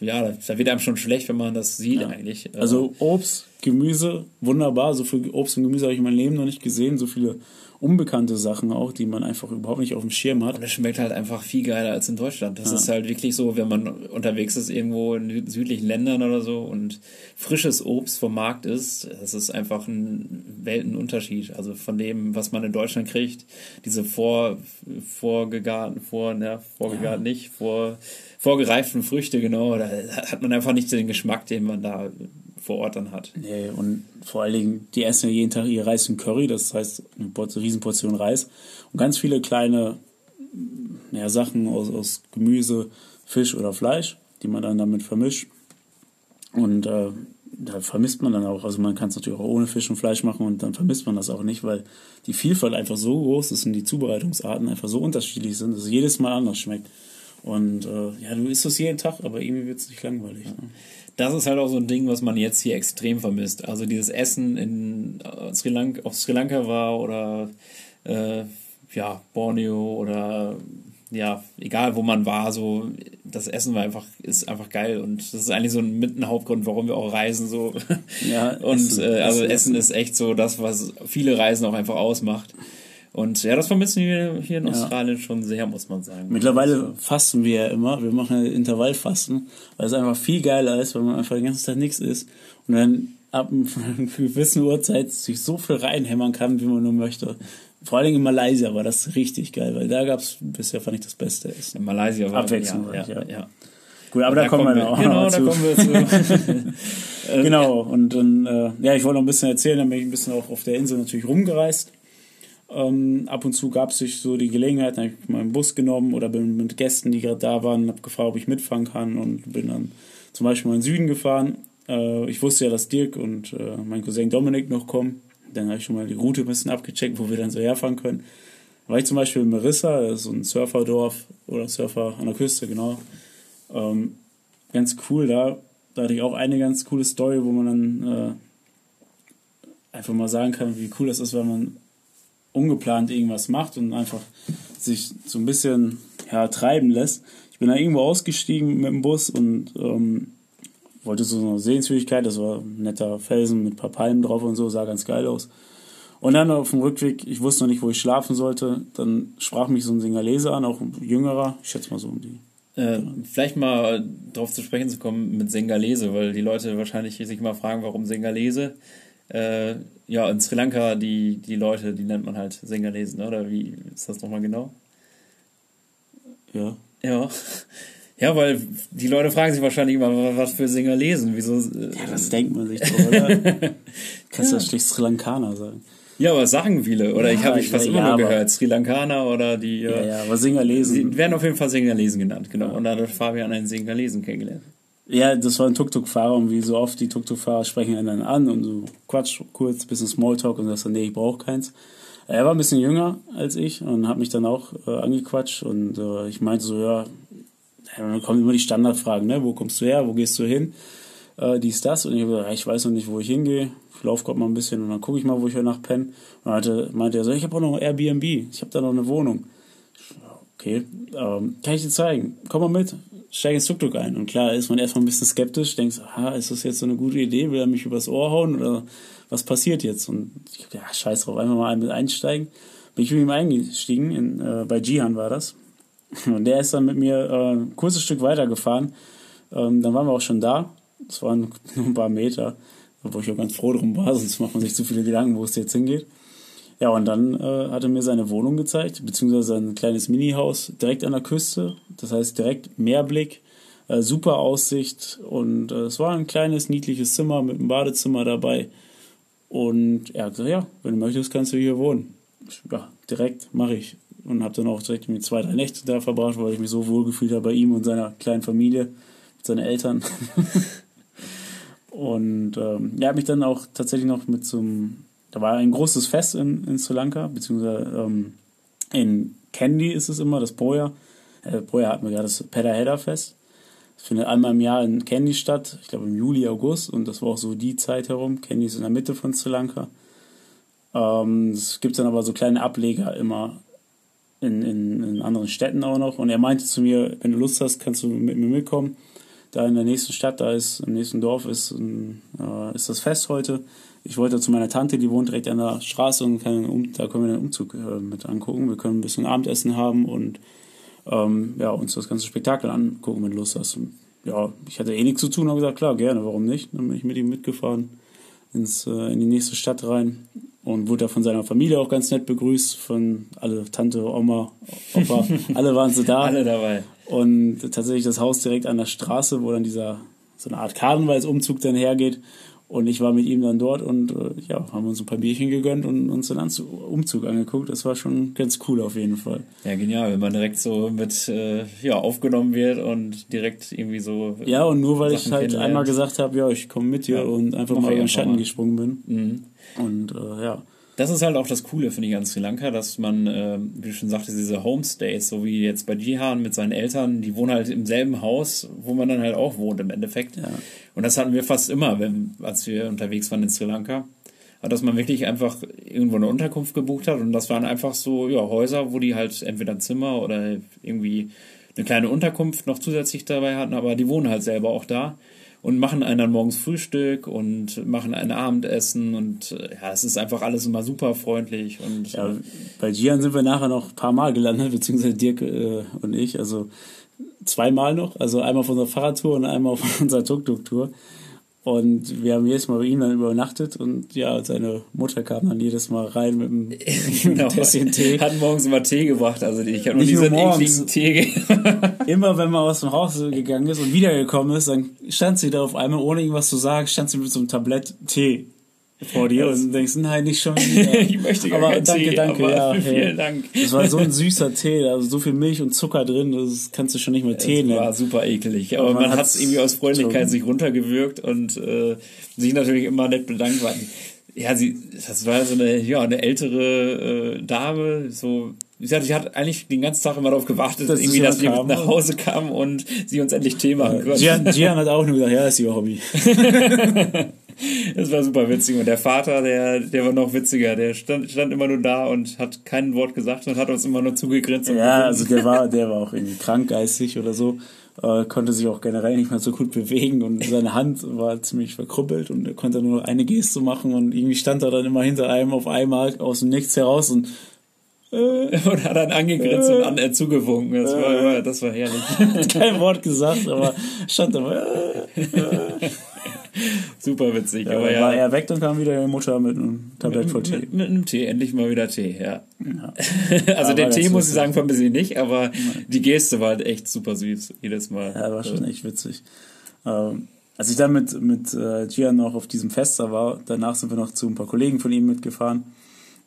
ja, da wird einem schon schlecht, wenn man das sieht ja. eigentlich. Also Obst, Gemüse, wunderbar. So viel Obst und Gemüse habe ich in meinem Leben noch nicht gesehen. So viele unbekannte Sachen auch, die man einfach überhaupt nicht auf dem Schirm hat. Und es schmeckt halt einfach viel geiler als in Deutschland. Das ja. ist halt wirklich so, wenn man unterwegs ist irgendwo in südlichen Ländern oder so und frisches Obst vom Markt ist, das ist einfach ein Weltenunterschied. Also von dem, was man in Deutschland kriegt, diese vor, vorgegarten, vor, ne, vorgegarten ja. nicht, vor, vorgereiften Früchte, genau, da hat man einfach nicht den Geschmack, den man da vor Ort dann hat. Nee, und vor allen Dingen, die essen ja jeden Tag ihr Reis und Curry, das heißt eine Riesenportion Reis und ganz viele kleine ja, Sachen aus, aus Gemüse, Fisch oder Fleisch, die man dann damit vermischt. Und äh, da vermisst man dann auch, also man kann es natürlich auch ohne Fisch und Fleisch machen und dann vermisst man das auch nicht, weil die Vielfalt einfach so groß ist und die Zubereitungsarten einfach so unterschiedlich sind, dass es jedes Mal anders schmeckt. Und äh, ja, du isst es jeden Tag, aber irgendwie wird es nicht langweilig. Ne? Das ist halt auch so ein Ding, was man jetzt hier extrem vermisst. Also dieses Essen in äh, Sri Lanka, auf Sri Lanka war oder äh, ja, Borneo oder ja, egal wo man war, so das Essen war einfach, ist einfach geil und das ist eigentlich so ein, mit ein Hauptgrund, warum wir auch reisen so. Ja, und Essen, äh, also Essen, Essen ist echt so das, was viele Reisen auch einfach ausmacht. Und ja, das vermissen wir hier in Australien ja. schon sehr, muss man sagen. Mittlerweile also, fasten wir ja immer. Wir machen ja Intervallfasten, weil es einfach viel geiler ist, weil man einfach den ganzen Tag nichts isst und dann ab einer gewissen Uhrzeit sich so viel reinhämmern kann, wie man nur möchte. Vor allen Dingen in Malaysia war das richtig geil, weil da gab es bisher, fand ich, das beste Essen. In Malaysia war Abwechslung, ja, ja, ja. Gut, aber da, da, kommen wir noch. Genau, noch da kommen wir zu. genau, und dann, äh, ja, ich wollte noch ein bisschen erzählen, dann bin ich ein bisschen auch auf der Insel natürlich rumgereist. Ähm, ab und zu gab es sich so die Gelegenheit, dann habe ich meinen Bus genommen oder bin mit Gästen, die gerade da waren, habe gefragt, ob ich mitfahren kann und bin dann zum Beispiel mal in den Süden gefahren. Äh, ich wusste ja, dass Dirk und äh, mein Cousin Dominik noch kommen. Dann habe ich schon mal die Route ein bisschen abgecheckt, wo wir dann so herfahren können. Da war ich zum Beispiel in Marissa, das ist so ein Surferdorf oder Surfer an der Küste, genau. Ähm, ganz cool da. Da hatte ich auch eine ganz coole Story, wo man dann äh, einfach mal sagen kann, wie cool das ist, wenn man ungeplant irgendwas macht und einfach sich so ein bisschen ja, treiben lässt. Ich bin da irgendwo ausgestiegen mit dem Bus und ähm, wollte so eine Sehenswürdigkeit, das war ein netter Felsen mit ein paar Palmen drauf und so, sah ganz geil aus. Und dann auf dem Rückweg, ich wusste noch nicht, wo ich schlafen sollte, dann sprach mich so ein Singalese an, auch ein jüngerer, ich schätze mal so um die. Äh, vielleicht mal darauf zu sprechen zu kommen mit Singalese, weil die Leute wahrscheinlich sich mal fragen, warum Singalese. Äh, ja, in Sri Lanka, die, die Leute, die nennt man halt Singalesen, oder wie ist das nochmal genau? Ja. Ja. Ja, weil die Leute fragen sich wahrscheinlich immer, was für Singer lesen. Wieso? Äh, ja, das denkt man sich doch, oder? Kannst du ja. schlicht Sri Lankaner sagen. Ja, aber sagen viele. Oder ja, ich habe ich fast ja, immer nur gehört. Sri Lankaner oder die. Ja, ja, aber Singalesen. Die werden auf jeden Fall Singalesen genannt, genau. Und da hat Fabian einen Singalesen kennengelernt. Ja, das war ein Tuk-Tuk-Fahrer und wie so oft die Tuk-Tuk-Fahrer sprechen einen dann an und so Quatsch kurz, bisschen Smalltalk und sagst dann, nee, ich brauche keins. Er war ein bisschen jünger als ich und hat mich dann auch äh, angequatscht und äh, ich meinte so, ja, dann kommen immer die Standardfragen, ne? Wo kommst du her, wo gehst du hin? Äh, dies, das. Und ich habe gesagt, ich weiß noch nicht, wo ich hingehe. Ich laufe gerade mal ein bisschen und dann gucke ich mal, wo ich heute penne. Und dann meinte er so, ich habe auch noch ein Airbnb, ich habe da noch eine Wohnung. Okay, ähm, kann ich dir zeigen. Komm mal mit, steig ins Tuk-Tuk ein. Und klar ist man erstmal ein bisschen skeptisch, denkst, aha, ist das jetzt so eine gute Idee, will er mich übers Ohr hauen oder was passiert jetzt? Und ich ja, scheiß drauf, einfach mal mit einsteigen. Bin ich mit ihm eingestiegen, in, äh, bei Jihan war das. Und der ist dann mit mir äh, ein kurzes Stück weitergefahren. Ähm, dann waren wir auch schon da. Das waren nur ein paar Meter, wo ich auch ganz froh drum war, sonst macht man sich zu viele Gedanken, wo es jetzt hingeht. Ja, und dann äh, hat er mir seine Wohnung gezeigt, beziehungsweise ein kleines Mini-Haus direkt an der Küste. Das heißt direkt Meerblick, äh, super Aussicht und äh, es war ein kleines, niedliches Zimmer mit einem Badezimmer dabei. Und er hat gesagt, ja, wenn du möchtest, kannst du hier wohnen. Ja, direkt mache ich und habe dann auch direkt mit zwei, drei Nächte da verbracht, weil ich mich so wohl gefühlt habe bei ihm und seiner kleinen Familie, mit seinen Eltern. und ähm, er hat mich dann auch tatsächlich noch mit zum, da war ein großes Fest in, in Sri Lanka, beziehungsweise ähm, in Kandy ist es immer, das Poya. Äh, Poya hatten wir gerade das Pedaheda Fest. Das findet einmal im Jahr in Kandy statt, ich glaube im Juli, August, und das war auch so die Zeit herum. Kandy ist in der Mitte von Sri Lanka. Ähm, es gibt dann aber so kleine Ableger immer in, in, in anderen Städten auch noch. Und er meinte zu mir, wenn du Lust hast, kannst du mit mir mitkommen. Da in der nächsten Stadt, da ist, im nächsten Dorf ist, äh, ist das Fest heute. Ich wollte zu meiner Tante, die wohnt direkt an der Straße und kann, da können wir den Umzug äh, mit angucken. Wir können ein bisschen Abendessen haben und ähm, ja, uns das ganze Spektakel angucken, wenn du Lust hast. Und, ja, ich hatte eh nichts zu tun, habe gesagt, klar, gerne, warum nicht? Dann bin ich mit ihm mitgefahren ins, äh, in die nächste Stadt rein und wurde da von seiner Familie auch ganz nett begrüßt, von alle Tante, Oma, Opa, alle waren sie da. alle dabei. Und tatsächlich das Haus direkt an der Straße, wo dann dieser so eine Art Karnevalsumzug dann hergeht. Und ich war mit ihm dann dort und äh, ja, haben uns ein paar Bierchen gegönnt und uns den Anzug, Umzug angeguckt. Das war schon ganz cool auf jeden Fall. Ja, genial, wenn man direkt so mit äh, ja, aufgenommen wird und direkt irgendwie so. Ja, und nur weil Sachen ich halt einmal gesagt habe, ja, ich komme mit dir ja, und einfach mal über den Schatten mal. gesprungen bin. Mhm. Und äh, ja. Das ist halt auch das Coole, finde ich, an Sri Lanka, dass man, äh, wie du schon sagtest, diese Homestays, so wie jetzt bei Jihan mit seinen Eltern, die wohnen halt im selben Haus, wo man dann halt auch wohnt im Endeffekt. Ja. Und das hatten wir fast immer, wenn, als wir unterwegs waren in Sri Lanka. Dass man wirklich einfach irgendwo eine Unterkunft gebucht hat und das waren einfach so ja, Häuser, wo die halt entweder ein Zimmer oder irgendwie eine kleine Unterkunft noch zusätzlich dabei hatten, aber die wohnen halt selber auch da und machen einen dann morgens Frühstück und machen ein Abendessen und äh, ja, es ist einfach alles immer super freundlich und ja, bei Gian sind wir nachher noch ein paar Mal gelandet, beziehungsweise Dirk äh, und ich, also zweimal noch, also einmal auf unserer Fahrradtour und einmal auf unserer Tuk-Tuk-Tour. Und wir haben jedes Mal bei ihm dann übernachtet und ja, seine Mutter kam dann jedes Mal rein mit einem genau. Tässchen Tee. Hat morgens immer Tee gebracht, also ich habe noch nie so einen ekligen Tee Immer wenn man aus dem Haus gegangen ist und wiedergekommen ist, dann stand sie da auf einmal, ohne irgendwas zu sagen, stand sie mit so einem Tablett Tee. Vor dir und denkst, nein, nicht schon wieder. ich möchte gar aber keinen danke, Tee, danke, aber ja. vielen hey. Dank. Das war so ein süßer Tee, ist so viel Milch und Zucker drin, das kannst du schon nicht mehr Tee Das war nennen. super eklig. Aber Aber man man hat es irgendwie aus Freundlichkeit schon- sich runtergewürgt und äh, sich natürlich immer nett bedankt. Ja, sie, das war so eine, ja, eine ältere äh, Dame, so. Wie gesagt, ich hatte eigentlich den ganzen Tag immer darauf gewartet, Dass irgendwie, sie dass wir kam, nach? Hause kamen und sie uns endlich Tee machen konnten. Gian, Gian hat auch nur gesagt, ja, ist ihr Hobby. Das war super witzig. Und der Vater, der, der war noch witziger. Der stand, stand immer nur da und hat kein Wort gesagt und hat uns immer nur zugegrinst. Ja, also der war, der war auch irgendwie krank geistig oder so, äh, konnte sich auch generell nicht mehr so gut bewegen und seine Hand war ziemlich verkrüppelt und er konnte nur noch eine Geste machen und irgendwie stand er dann immer hinter einem auf einmal aus dem Nichts heraus und und hat dann angegrinst und an, äh, zugewunken. Das war, immer- das war herrlich. hat kein Wort gesagt, aber stand da mal. Super witzig. Aber aber ja, war er weg, dann kam wieder ihre Mutter mit einem Tablett voll Tee. mit, mit einem Tee, endlich mal wieder Tee, ja. Ja. also Ja, den Tee muss ich sagen, vermisse ich nicht, aber die Geste war halt echt super süß, jedes Mal. Ja, war schon echt witzig. Ähm, als ich dann mit, mit äh, Gian noch auf diesem Fest da war, danach sind wir noch zu ein paar Kollegen von ihm mitgefahren.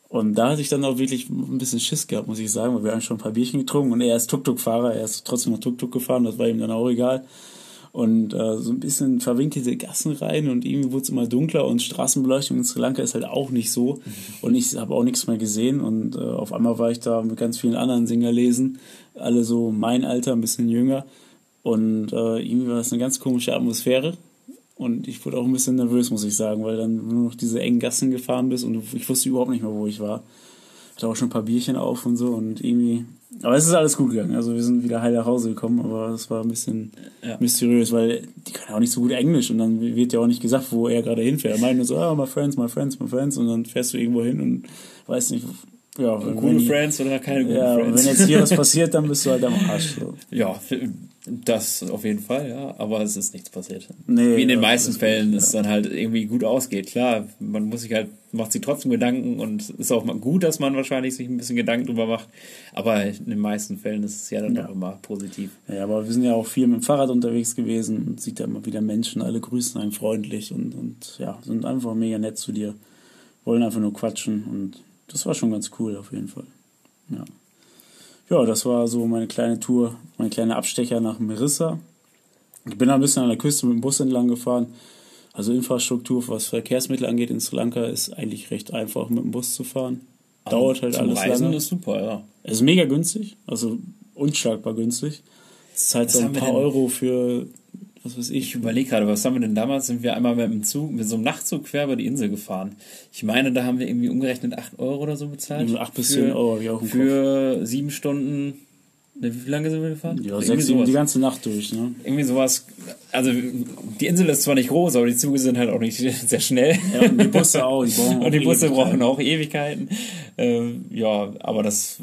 Und da hatte ich dann auch wirklich ein bisschen Schiss gehabt, muss ich sagen, weil wir haben schon ein paar Bierchen getrunken und er ist Tuk-Tuk-Fahrer, er ist trotzdem noch Tuk-Tuk gefahren, das war ihm dann auch egal. Und äh, so ein bisschen verwinkelte Gassen rein und irgendwie wurde es immer dunkler und Straßenbeleuchtung in Sri Lanka ist halt auch nicht so. Und ich habe auch nichts mehr gesehen und äh, auf einmal war ich da mit ganz vielen anderen Singerlesen, alle so mein Alter, ein bisschen jünger. Und äh, irgendwie war das eine ganz komische Atmosphäre. Und ich wurde auch ein bisschen nervös, muss ich sagen, weil dann nur noch diese engen Gassen gefahren bist und ich wusste überhaupt nicht mehr, wo ich war. Hatte auch schon ein paar Bierchen auf und so und irgendwie. Aber es ist alles gut gegangen. Also wir sind wieder heil nach Hause gekommen, aber es war ein bisschen Ja. mysteriös, weil die können auch nicht so gut Englisch und dann wird ja auch nicht gesagt, wo er gerade hinfährt. Er meint nur so, ah, my friends, my friends, my friends und dann fährst du irgendwo hin und weiß nicht, ja, wenn, Coole wenn, Friends oder keine guten ja, und Friends? wenn jetzt hier was passiert, dann bist du halt am Arsch. So. Ja, das auf jeden Fall, ja. Aber es ist nichts passiert. Nee, Wie in den ja, meisten Fällen es dann halt irgendwie gut ausgeht. Klar, man muss sich halt, macht sich trotzdem Gedanken und ist auch mal gut, dass man wahrscheinlich sich ein bisschen Gedanken drüber macht. Aber in den meisten Fällen ist es ja dann Ja. auch immer positiv. Ja, aber wir sind ja auch viel mit dem Fahrrad unterwegs gewesen und sieht da immer wieder Menschen, alle grüßen einen freundlich und, und ja, sind einfach mega nett zu dir. Wollen einfach nur quatschen und das war schon ganz cool auf jeden Fall. Ja. Ja, das war so meine kleine Tour, mein kleiner Abstecher nach Merissa. Ich bin ein bisschen an der Küste mit dem Bus entlang gefahren. Also Infrastruktur, was Verkehrsmittel angeht in Sri Lanka, ist eigentlich recht einfach mit dem Bus zu fahren. Dauert halt alles Reisen lange. ist super, ja. Es ist mega günstig, also unschlagbar günstig. Es zahlt Was so ein paar? Euro für, was weiß ich. Ich überlege gerade, was haben wir denn damals? Sind wir einmal mit dem Zug, mit so einem Nachtzug quer über die Insel gefahren. Ich meine, da haben wir irgendwie umgerechnet 8 Euro oder so bezahlt. Irgendwie 8 bis Für- 10 Euro, auch im Für sieben Stunden. Ne, wie lange sind wir gefahren? Ja, sechs, sowas. die ganze Nacht durch, ne? Irgendwie sowas. Also, die Insel ist zwar nicht groß, aber die Züge sind halt auch nicht sehr schnell. Ja, und die Busse auch, die Und die Busse Ewigkeiten. brauchen auch Ewigkeiten. Ähm, ja, aber das,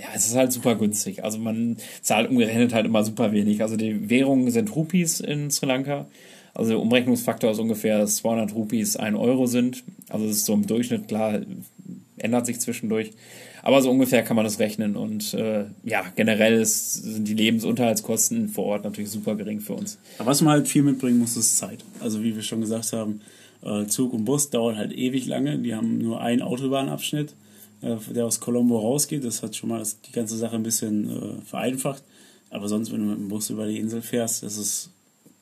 ja, es ist halt super günstig. Also man zahlt umgerechnet halt immer super wenig. Also die Währungen sind Rupees in Sri Lanka. Also der Umrechnungsfaktor ist ungefähr, dass 200 Rupees 1 Euro sind. Also das ist so im Durchschnitt, klar, ändert sich zwischendurch. Aber so ungefähr kann man das rechnen. Und äh, ja, generell ist, sind die Lebensunterhaltskosten vor Ort natürlich super gering für uns. Aber was man halt viel mitbringen muss, ist Zeit. Also wie wir schon gesagt haben, äh, Zug und Bus dauern halt ewig lange. Die haben nur einen Autobahnabschnitt, der aus Colombo rausgeht. Das hat schon mal die ganze Sache ein bisschen äh, vereinfacht. Aber sonst, wenn du mit dem Bus über die Insel fährst, ist es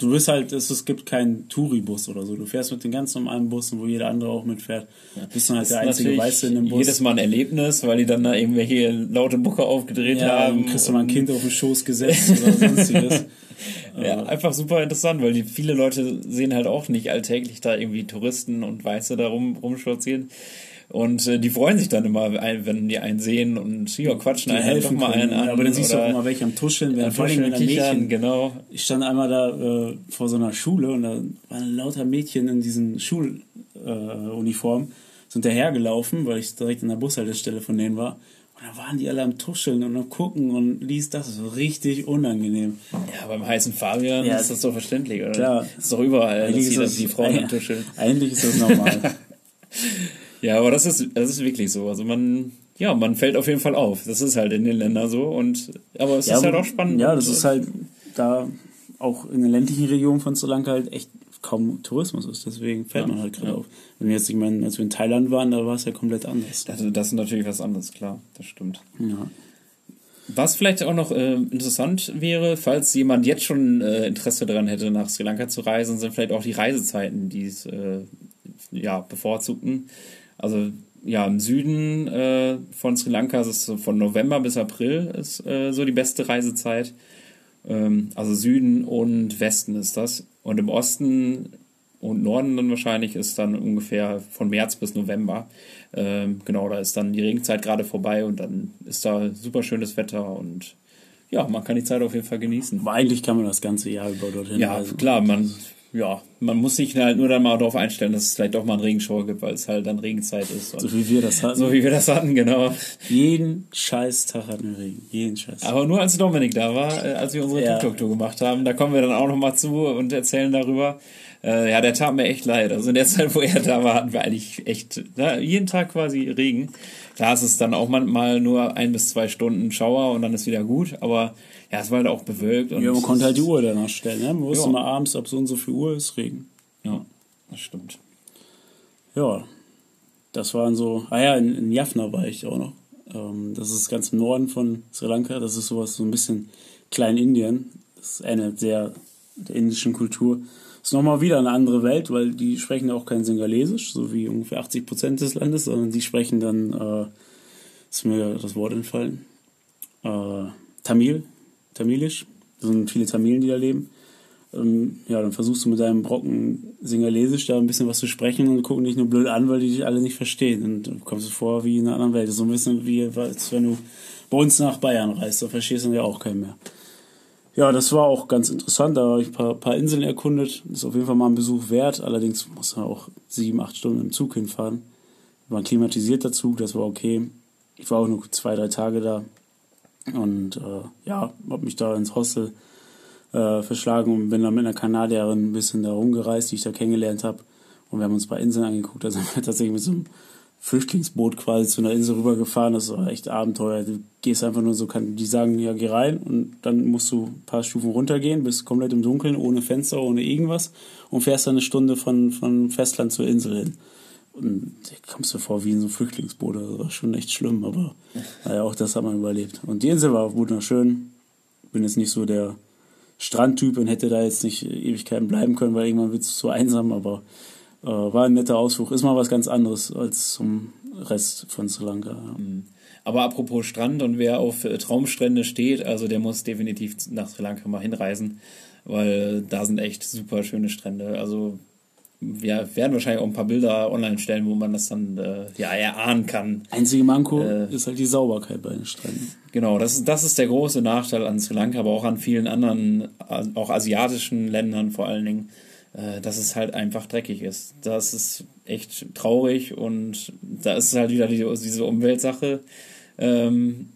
du bist halt, es, es gibt keinen Touribus oder so. Du fährst mit den ganz normalen Bussen, wo jeder andere auch mitfährt. Bist dann halt Das der ist einzige Weiße in dem Bus. Jedes Mal ein Erlebnis, weil die dann da irgendwelche laute Mucke aufgedreht ja, haben. kriegst du mal ein Kind auf den Schoß gesetzt oder sonstiges. Ja, einfach super interessant, weil die viele Leute sehen halt auch nicht alltäglich da irgendwie Touristen und Weiße da rum, rumspazieren. Und äh, die freuen sich dann immer, wenn die einen sehen und ja, quatschen Die einen halt doch helfen mal können. einen an. aber dann siehst du auch immer welche am Tuscheln, am vor allem Mädchen, genau. Ich stand einmal da äh, vor so einer Schule und da waren lauter Mädchen in diesen Schuluniformen äh, sind dahergelaufen, weil ich direkt an der Bushaltestelle von denen war. Und da waren die alle am Tuscheln und am Gucken und liest das. Das war richtig unangenehm. Ja, beim heißen Fabian Ja, ist das doch verständlich, oder? klar. Das ist doch überall, dass Eigentlich die, ist die das- Frauen ja, am Tuscheln. Eigentlich ist das normal. Ja, aber das ist, das ist wirklich so. Also man, ja, man fällt auf jeden Fall auf. Das ist halt in den Ländern so. Und aber es ist halt auch spannend. Ja, das ist halt da auch in den ländlichen Regionen von Sri Lanka halt echt kaum Tourismus ist. Deswegen fällt ja, man halt gerade ja. auf. Wenn jetzt, ich meine, als wir in Thailand waren, da war es ja komplett anders. Das, das ist natürlich was anderes, klar, das stimmt. Ja. Was vielleicht auch noch äh, interessant wäre, falls jemand jetzt schon äh, Interesse daran hätte, nach Sri Lanka zu reisen, sind vielleicht auch die Reisezeiten, die es äh, ja, bevorzugten. Also ja, im Süden äh, von Sri Lanka ist es so von November bis April ist äh, so die beste Reisezeit. Ähm, also Süden und Westen ist das. Und im Osten und Norden dann wahrscheinlich ist dann ungefähr von März bis November. Ähm, genau, da ist dann die Regenzeit gerade vorbei und dann ist da super schönes Wetter und ja, man kann die Zeit auf jeden Fall genießen. Aber eigentlich kann man das ganze Jahr über dorthin Ja, reisen. klar, man ja, man muss sich halt nur dann mal darauf einstellen, dass es vielleicht doch mal einen Regenschauer gibt, weil es halt dann Regenzeit ist. So wie wir das hatten. So wie wir das hatten, genau. Jeden scheiß Tag hatten wir Regen. Jeden scheiß Aber nur als Dominik da war, äh, als wir unsere ja. TikTok-Tour gemacht haben, da kommen wir dann auch noch mal zu und erzählen darüber. Äh, ja, der tat mir echt leid. Also in der Zeit, wo er da war, hatten wir eigentlich echt na, jeden Tag quasi Regen. Klar ist es dann auch manchmal nur ein bis zwei Stunden Schauer und dann ist wieder gut, aber ja, es war halt auch bewölkt. Und ja, man konnte halt die Uhr danach stellen. Ne? Man wusste ja. mal abends, ab so und so viel Uhr ist Regen. Ja, das stimmt. Ja, das waren so. Ah ja, in, in Jaffna war ich auch noch. Ähm, das ist ganz im Norden von Sri Lanka. Das ist sowas, so ein bisschen Kleinindien. Das eine sehr der indischen Kultur. Das ist nochmal wieder eine andere Welt, weil die sprechen ja auch kein Singalesisch, so wie ungefähr 80 Prozent des Landes, sondern die sprechen dann, äh, ist mir das Wort entfallen, äh, Tamil, Tamilisch. Das sind viele Tamilen, die da leben. Ähm, ja, dann versuchst du mit deinem Brocken Singalesisch da ein bisschen was zu sprechen und gucken dich nur blöd an, weil die dich alle nicht verstehen. Und du kommst du vor wie in einer anderen Welt. So ein bisschen wie, als wenn du bei uns nach Bayern reist, da verstehst du ja auch keinen mehr. Ja, das war auch ganz interessant. Da habe ich ein paar, paar Inseln erkundet. Das ist auf jeden Fall mal ein Besuch wert. Allerdings muss man auch sieben, acht Stunden im Zug hinfahren. War ein klimatisierter Zug, das war okay. Ich war auch nur zwei, drei Tage da. Und äh, ja, habe mich da ins Hostel äh, verschlagen und bin dann mit einer Kanadierin ein bisschen da rumgereist, die ich da kennengelernt habe. Und wir haben uns ein paar Inseln angeguckt. Da sind wir tatsächlich mit so einem Flüchtlingsboot quasi zu einer Insel rübergefahren. Das war echt Abenteuer. Du gehst einfach nur so, kann, die sagen, ja, geh rein und dann musst du ein paar Stufen runtergehen, bist komplett im Dunkeln, ohne Fenster, ohne irgendwas und fährst dann eine Stunde von, von Festland zur Insel hin. Und da kommst du vor wie in so einem Flüchtlingsboot. Das war schon echt schlimm, aber naja, auch das hat man überlebt. Und die Insel war wunderschön. Bin jetzt nicht so der Strandtyp und hätte da jetzt nicht Ewigkeiten bleiben können, weil irgendwann wird es zu einsam, aber äh, war ein netter Ausflug. Ist mal was ganz anderes als zum Rest von Sri Lanka. Ja. Mhm. Aber apropos Strand und wer auf äh, Traumstrände steht, also der muss definitiv nach Sri Lanka mal hinreisen, weil da sind echt super schöne Strände. Also wir werden wahrscheinlich auch ein paar Bilder online stellen, wo man das dann äh, ja erahnen kann. Einzige Manko äh, ist halt die Sauberkeit bei den Stränden. Genau, das ist, das ist der große Nachteil an Sri Lanka, aber auch an vielen anderen, auch asiatischen Ländern vor allen Dingen, äh, dass es halt einfach dreckig ist. Das ist echt traurig und da ist halt wieder die, diese Umweltsache, ähm,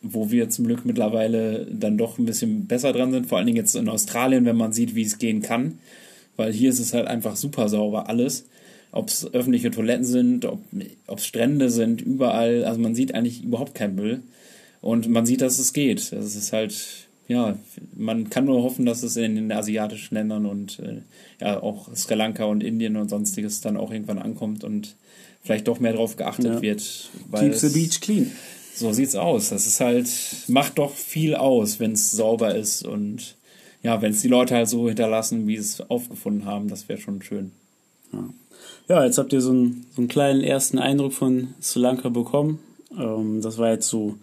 wo wir zum Glück mittlerweile dann doch ein bisschen besser dran sind, vor allen Dingen jetzt in Australien, wenn man sieht, wie es gehen kann weil hier ist es halt einfach super sauber alles. Ob es öffentliche Toiletten sind, ob es Strände sind, überall. Also man sieht eigentlich überhaupt keinen Müll. Und man sieht, dass es geht. Das ist halt, ja, man kann nur hoffen, dass es in den asiatischen Ländern und äh, ja auch Sri Lanka und Indien und sonstiges dann auch irgendwann ankommt und vielleicht doch mehr darauf geachtet ja. wird. Keep the beach clean. So sieht's aus. Das ist halt, macht doch viel aus, wenn es sauber ist und ja, wenn es die Leute halt so hinterlassen, wie sie es aufgefunden haben, das wäre schon schön. Ja. ja, jetzt habt ihr so einen, so einen kleinen ersten Eindruck von Sri Lanka bekommen. Ähm, das war jetzt so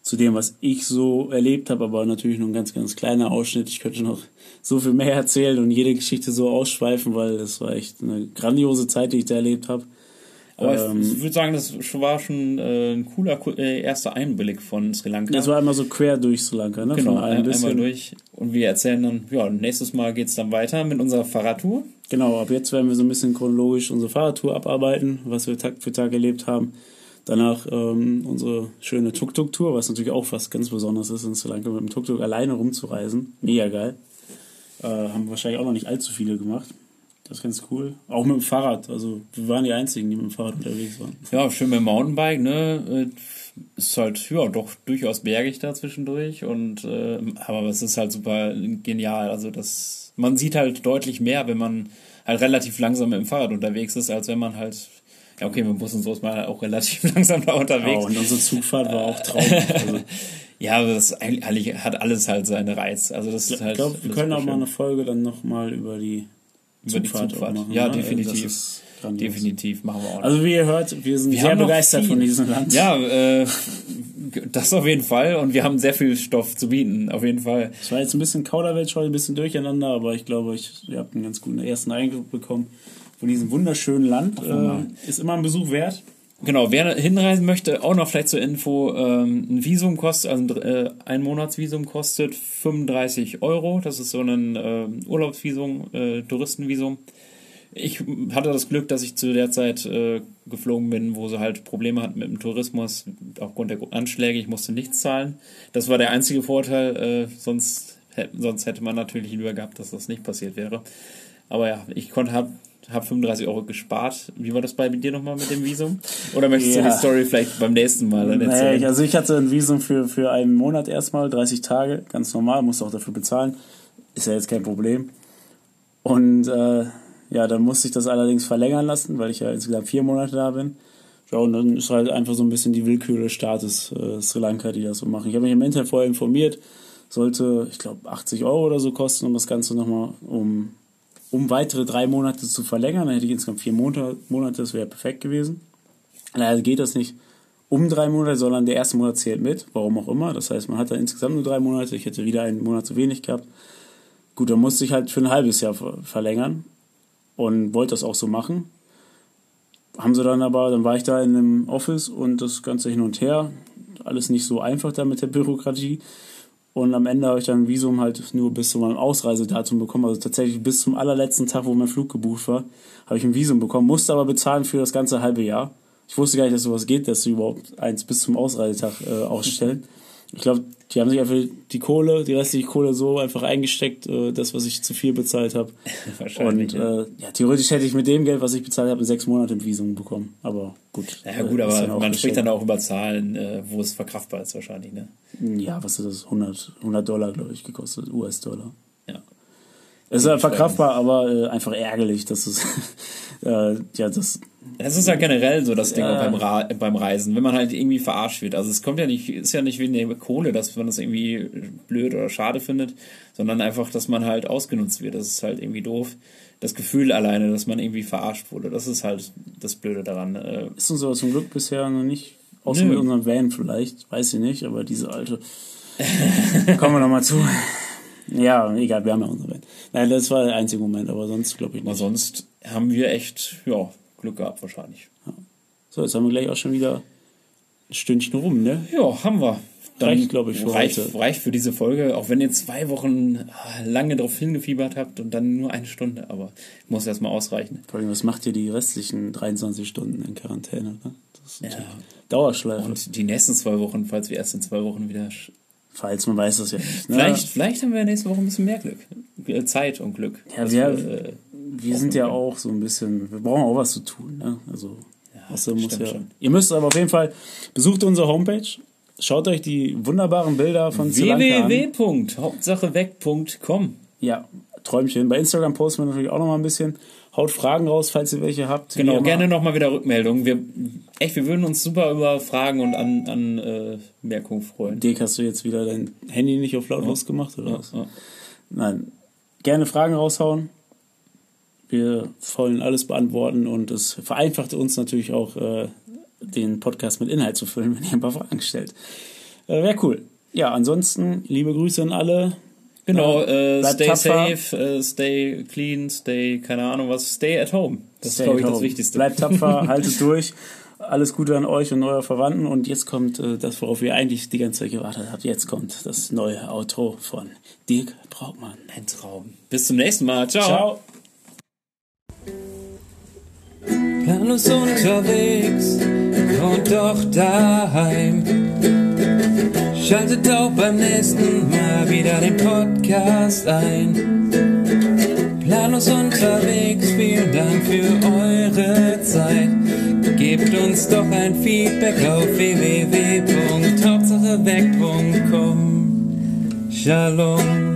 zu dem, was ich so erlebt habe, aber natürlich nur ein ganz, ganz kleiner Ausschnitt. Ich könnte noch so viel mehr erzählen und jede Geschichte so ausschweifen, weil das war echt eine grandiose Zeit, die ich da erlebt habe. Aber ähm, ich würde sagen, das war schon äh, ein cooler äh, erster Einblick von Sri Lanka. Das war einmal so quer durch Sri Lanka, ne? Genau, ein einmal durch. Und wir erzählen dann, ja, nächstes Mal geht es dann weiter mit unserer Fahrradtour. Genau, ab jetzt werden wir so ein bisschen chronologisch unsere Fahrradtour abarbeiten, was wir Tag für Tag erlebt haben. Danach ähm, unsere schöne Tuk-Tuk-Tour, was natürlich auch was ganz Besonderes ist, in Sri Lanka mit dem Tuk-Tuk alleine rumzureisen. Mega geil. Äh, haben wahrscheinlich auch noch nicht allzu viele gemacht. Das ist ganz cool. Auch mit dem Fahrrad. Also wir waren die Einzigen, die mit dem Fahrrad unterwegs waren. Ja, schön mit dem Mountainbike, ne? Äh, Ist halt, ja, doch durchaus bergig da zwischendurch. Und äh, aber es ist halt super genial. Also das, man sieht halt deutlich mehr, wenn man halt relativ langsam mit dem Fahrrad unterwegs ist, als wenn man halt. Ja, okay, mit dem Bus und so ist man halt auch relativ langsam da unterwegs. Ja, und unsere Zugfahrt war auch traumhaft. Also, Ja, aber das eigentlich hat alles halt seine Reiz. Also das ist halt. ich glaube, wir können auch mal eine. Folge dann nochmal über die Über Zugfahrt, Zugfahrt. machen. Ja, ne? definitiv. Ist grandios. Definitiv machen wir auch. noch. Also wie ihr hört, wir sind Wir sehr begeistert von diesem Land. Ja, äh, das auf jeden Fall. Und wir haben sehr viel Stoff zu bieten, auf jeden Fall. Es war jetzt ein bisschen Kauderwelsch heute, ein bisschen durcheinander, aber ich glaube, ich, ihr habt einen ganz guten ersten Eindruck bekommen von diesem wunderschönen Land. Äh, ist immer ein Besuch wert. Genau, wer hinreisen möchte, auch noch vielleicht zur Info, ähm, ein Visum kostet, also ein, äh, ein Monatsvisum kostet 35 Euro. Das ist so ein äh, Urlaubsvisum, äh, Touristenvisum. Ich hatte das Glück, dass ich zu der Zeit äh, geflogen bin, wo sie halt Probleme hatten mit dem Tourismus aufgrund der Anschläge. Ich musste nichts zahlen. Das war der einzige Vorteil. Äh, sonst, sonst hätte man natürlich lieber gehabt, dass das nicht passiert wäre. Aber ja, ich konnte hab, hab 35 Euro gespart. Wie war das bei dir nochmal mit dem Visum? Oder möchtest du Ja. die Story vielleicht beim nächsten Mal dann erzählen? ich, also ich hatte ein Visum für, für einen Monat erstmal, 30 Tage, ganz normal, musste auch dafür bezahlen. Ist ja jetzt kein Problem. Und äh, ja, dann musste ich das allerdings verlängern lassen, weil ich ja insgesamt vier Monate da bin. Ja, und dann ist halt einfach so ein bisschen die Willkür des Staates äh, Sri Lanka, die das so machen. Ich habe mich im Internet vorher informiert, sollte, ich glaube, 80 Euro oder so kosten, um das Ganze nochmal um, um weitere drei Monate zu verlängern. Dann hätte ich insgesamt vier Monate, Monate das wäre perfekt gewesen. Leider geht das nicht um drei Monate, sondern der erste Monat zählt mit, warum auch immer. Das heißt, man hat dann insgesamt nur drei Monate. Ich hätte wieder einen Monat zu wenig gehabt. Gut, dann musste ich halt für ein halbes Jahr ver- verlängern und wollte das auch so machen. Haben sie dann aber, dann war ich da in einem Office und das Ganze hin und her. Alles nicht so einfach da mit der Bürokratie. Und am Ende habe ich dann ein Visum halt nur bis zu meinem Ausreisedatum bekommen. Also tatsächlich bis zum allerletzten Tag, wo mein Flug gebucht war, habe ich ein Visum bekommen, musste aber bezahlen für das ganze halbe Jahr. Ich wusste gar nicht, dass sowas geht, dass sie überhaupt eins bis zum Ausreisetag äh, ausstellen. Ich glaube, die haben sich einfach die Kohle, die restliche Kohle so einfach eingesteckt, äh, das, was ich zu viel bezahlt habe. Wahrscheinlich. Und äh, ja, theoretisch hätte ich mit dem Geld, was ich bezahlt habe, sechs Monaten ein Visum bekommen. Aber gut. ja, gut, äh, aber man spricht dann auch über Zahlen, äh, wo es verkraftbar ist, wahrscheinlich, ne? Ja, was ist das? 100, 100 Dollar, glaube ich, gekostet, US-Dollar. Ja. Es ist verkraftbar, aber äh, einfach ärgerlich, dass es, äh, ja, das, Das ist ja generell so das Ding Ja. beim, Ra beim Reisen, wenn man halt irgendwie verarscht wird. Also es kommt ja nicht, ist ja nicht wie eine Kohle, dass man das irgendwie blöd oder schade findet, sondern einfach, dass man halt ausgenutzt wird. Das ist halt irgendwie doof. Das Gefühl alleine, dass man irgendwie verarscht wurde, das ist halt das Blöde daran. Äh, ist uns aber zum Glück bisher noch nicht, außer Nö. mit unserem Van vielleicht, weiß ich nicht, aber diese alte, kommen wir nochmal zu. Ja, egal, wir haben ja unsere Van. Nein, das war der einzige Moment, aber sonst glaube ich Aber nicht. sonst haben wir echt, ja, Glück gehabt wahrscheinlich. So, jetzt haben wir gleich auch schon wieder ein Stündchen rum, ne? Ja, haben wir. Reicht, glaub ich, für reicht, heute. reicht für diese Folge, auch wenn ihr zwei Wochen ah, lange drauf hingefiebert habt und dann nur eine Stunde, aber muss erstmal ausreichen. Allem, was macht ihr die restlichen 23 Stunden in Quarantäne? Ne? Das ist Ja. Dauerschleife. Und die nächsten zwei Wochen, falls wir erst in zwei Wochen wieder. Falls man weiß das ja nicht. Ne? Vielleicht, vielleicht haben wir nächste Woche ein bisschen mehr Glück. Äh, Zeit und Glück. Ja, Dass wir- äh, wir sind ja auch so ein bisschen, wir brauchen auch was zu tun. Ne? Also, muss stimmt ja. schon. Ihr müsst aber auf jeden Fall, besucht unsere Homepage, schaut euch die wunderbaren Bilder von Sri Lanka an. www.hauptsacheweg.com Ja, Träumchen. Bei Instagram posten wir natürlich auch noch mal ein bisschen. Haut Fragen raus, falls ihr welche habt. Genau, gerne nochmal wieder Rückmeldungen. Wir, echt, wir würden uns super über Fragen und an, an äh, freuen. Dirk, hast du jetzt wieder dein Handy nicht auf lautlos gemacht oder was? Ja. Nein. Gerne Fragen raushauen. Wir wollen alles beantworten und es vereinfacht uns natürlich auch, äh, den Podcast mit Inhalt zu füllen, wenn ihr ein paar Fragen stellt. Äh, Wäre cool. Ja, ansonsten liebe Grüße an alle. Genau, äh, stay tapfer. safe, äh, stay clean, stay, keine Ahnung was, stay at home. Das Stay ist, glaube ich, at das home. Wichtigste. Bleibt tapfer, haltet durch. Alles Gute an euch und eurer Verwandten. Und jetzt kommt äh, das, worauf ihr eigentlich die ganze Zeit gewartet habt. Jetzt kommt das neue Outro von Dirk Braukmann. Ein Traum. Bis zum nächsten Mal. Ciao. Ciao. Planlos unterwegs und doch daheim. Schaltet auch beim nächsten Mal wieder den Podcast ein. Planlos unterwegs. Vielen Dank für eure Zeit. Gebt uns doch ein Feedback auf www.hauptsacheweg.com. Shalom.